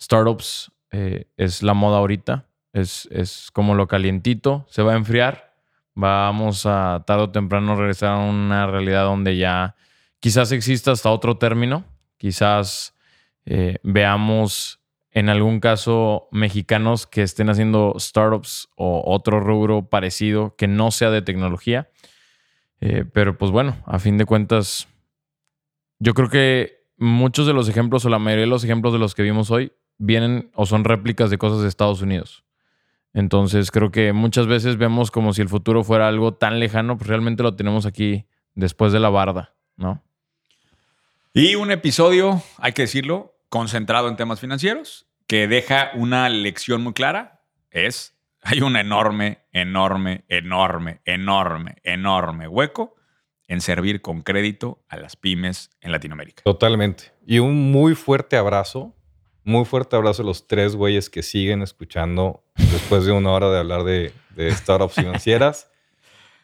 startups eh, es la moda ahorita, es, es como lo calientito, se va a enfriar, vamos a tarde o temprano regresar a una realidad donde ya quizás exista hasta otro término, quizás eh, veamos en algún caso mexicanos que estén haciendo startups o otro rubro parecido que no sea de tecnología. Eh, pero pues bueno, a fin de cuentas, yo creo que muchos de los ejemplos o la mayoría de los ejemplos de los que vimos hoy vienen o son réplicas de cosas de Estados Unidos. Entonces creo que muchas veces vemos como si el futuro fuera algo tan lejano, pues realmente lo tenemos aquí después de la barda, ¿no? Y un episodio, hay que decirlo, concentrado en temas financieros, que deja una lección muy clara. Es, hay un enorme, enorme, enorme, enorme, enorme hueco en servir con crédito a las pymes en Latinoamérica. Totalmente. Y un muy fuerte abrazo, muy fuerte abrazo a los tres güeyes que siguen escuchando después de una hora de hablar de, de startups financieras.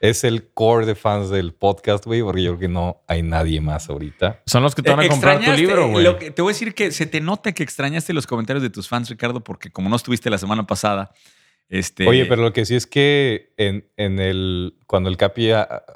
Es el core de fans del podcast, güey, porque yo creo que no hay nadie más ahorita. Son los que te van a Eh, comprar tu libro, güey. Te voy a decir que se te nota que extrañaste los comentarios de tus fans, Ricardo, porque como no estuviste la semana pasada, este... Oye, pero lo que sí es que en, en el, cuando el Capi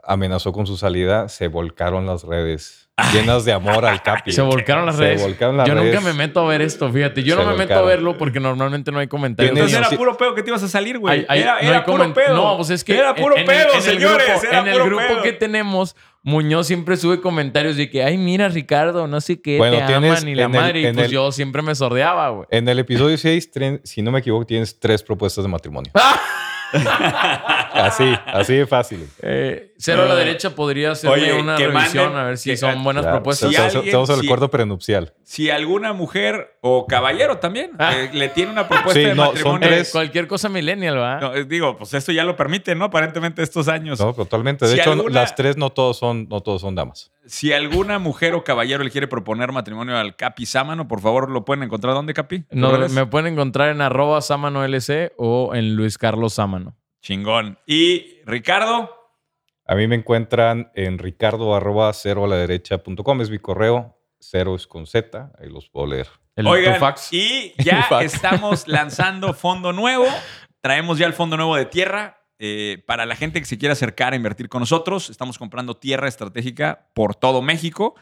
amenazó con su salida, se volcaron las redes llenas de amor al Capi. Se volcaron las Se redes. volcaron las Yo nunca me meto a ver esto, fíjate. Yo Se no me meto a verlo porque normalmente no hay comentarios. Entonces era puro pedo que te ibas a salir, güey. Era no era hay puro coment- pedo. No, pues es que. Era puro en- pedo, en el señores. grupo- era en el puro grupo pedo. que tenemos, Muñoz siempre sube comentarios de que, ay, mira, Ricardo, no sé qué, Bueno, te tienes aman y la el- madre. y pues el- yo siempre me sordeaba, güey. En el episodio 6, si no me equivoco, tienes tres propuestas de matrimonio. así, así de fácil. Eh, cero a la derecha podría hacerme Oye, una que revisión manden- a ver si que- son buenas Claro, propuestas. Si Estamos, alguien- estamos en el si- cuarto prenupcial. Si alguna mujer o caballero también Ah. eh, le tiene una propuesta Sí, de no, son matrimonio. tres. Cualquier cosa millennial, ¿va? No, eh, digo, pues esto ya lo permite, ¿no? Aparentemente estos años. No, totalmente. De Si hecho, alguna- las tres no todos son, no todos son damas. Si alguna mujer o caballero le quiere proponer matrimonio al Capi Sámano, por favor, lo pueden encontrar. ¿Dónde, Capi? No, ¿Redes? me pueden encontrar en arroba Sámano LC o en Luis Carlos Sámano. Chingón. Y Ricardo, A mí me encuentran en ricardo arroba cero a la derecha punto com, es mi correo. Cero es con Z, ahí los puedo leer. El Oigan, fax. y ya estamos lanzando fondo nuevo. Traemos ya el fondo nuevo de tierra. Eh, para la gente que se quiera acercar a invertir con nosotros, estamos comprando tierra estratégica por todo México.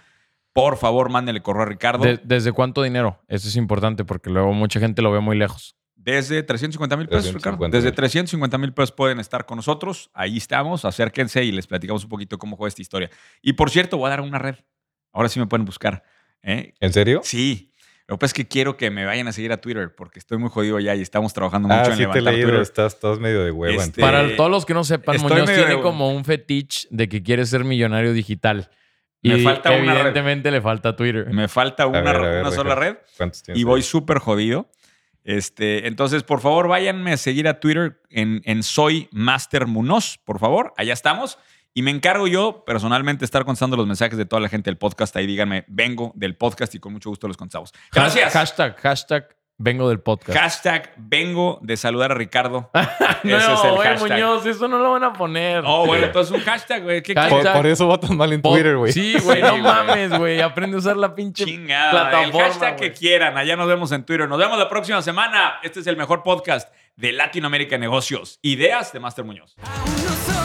Por favor, mándenle correo a Ricardo. De- ¿Desde cuánto dinero? Eso es importante porque luego mucha gente lo ve muy lejos. Desde 350 mil pesos, 350 Ricardo. Desde mil. 350 mil pesos pueden estar con nosotros. Ahí estamos. Acérquense y les platicamos un poquito cómo juega esta historia. Y por cierto, voy a dar una red. Ahora sí me pueden buscar. ¿eh? ¿En serio? Sí. Lo que pasa es que quiero que me vayan a seguir a Twitter porque estoy muy jodido ya y estamos trabajando Ah, mucho en sí te levantar leído. Twitter. Estás, estás medio de hueva. Este, Para todos los que no sepan, Muñoz tiene como un fetiche de que quiere ser millonario digital. Me y falta una red. evidentemente le falta Twitter. Me falta una, ver, ver, una sola red ¿Cuántos tienes y voy súper jodido. Este, entonces, por favor, váyanme a seguir a Twitter en, en Soy Master Munoz, por favor. Allá estamos. Y me encargo yo personalmente estar contestando los mensajes de toda la gente del podcast. Ahí díganme, vengo del podcast y con mucho gusto los contestamos. Gracias. Hashtag, hashtag, vengo del podcast. Hashtag vengo de saludar a Ricardo. no, Ese es el güey, hashtag. Muñoz, eso no lo van a poner. Oh, bueno, entonces un hashtag, güey. ¿Qué Hashtag- quieres? Por, por eso va tan mal en Po- Twitter, güey. Sí, güey, Sí, no güey. mames, güey. Aprende a usar la pinche Chingada. El plataforma. hashtag que güey. quieran. Allá nos vemos en Twitter. Nos vemos la próxima semana. Este es el mejor podcast de Latinoamérica Negocios. Ideas de Master Muñoz. Aún no soy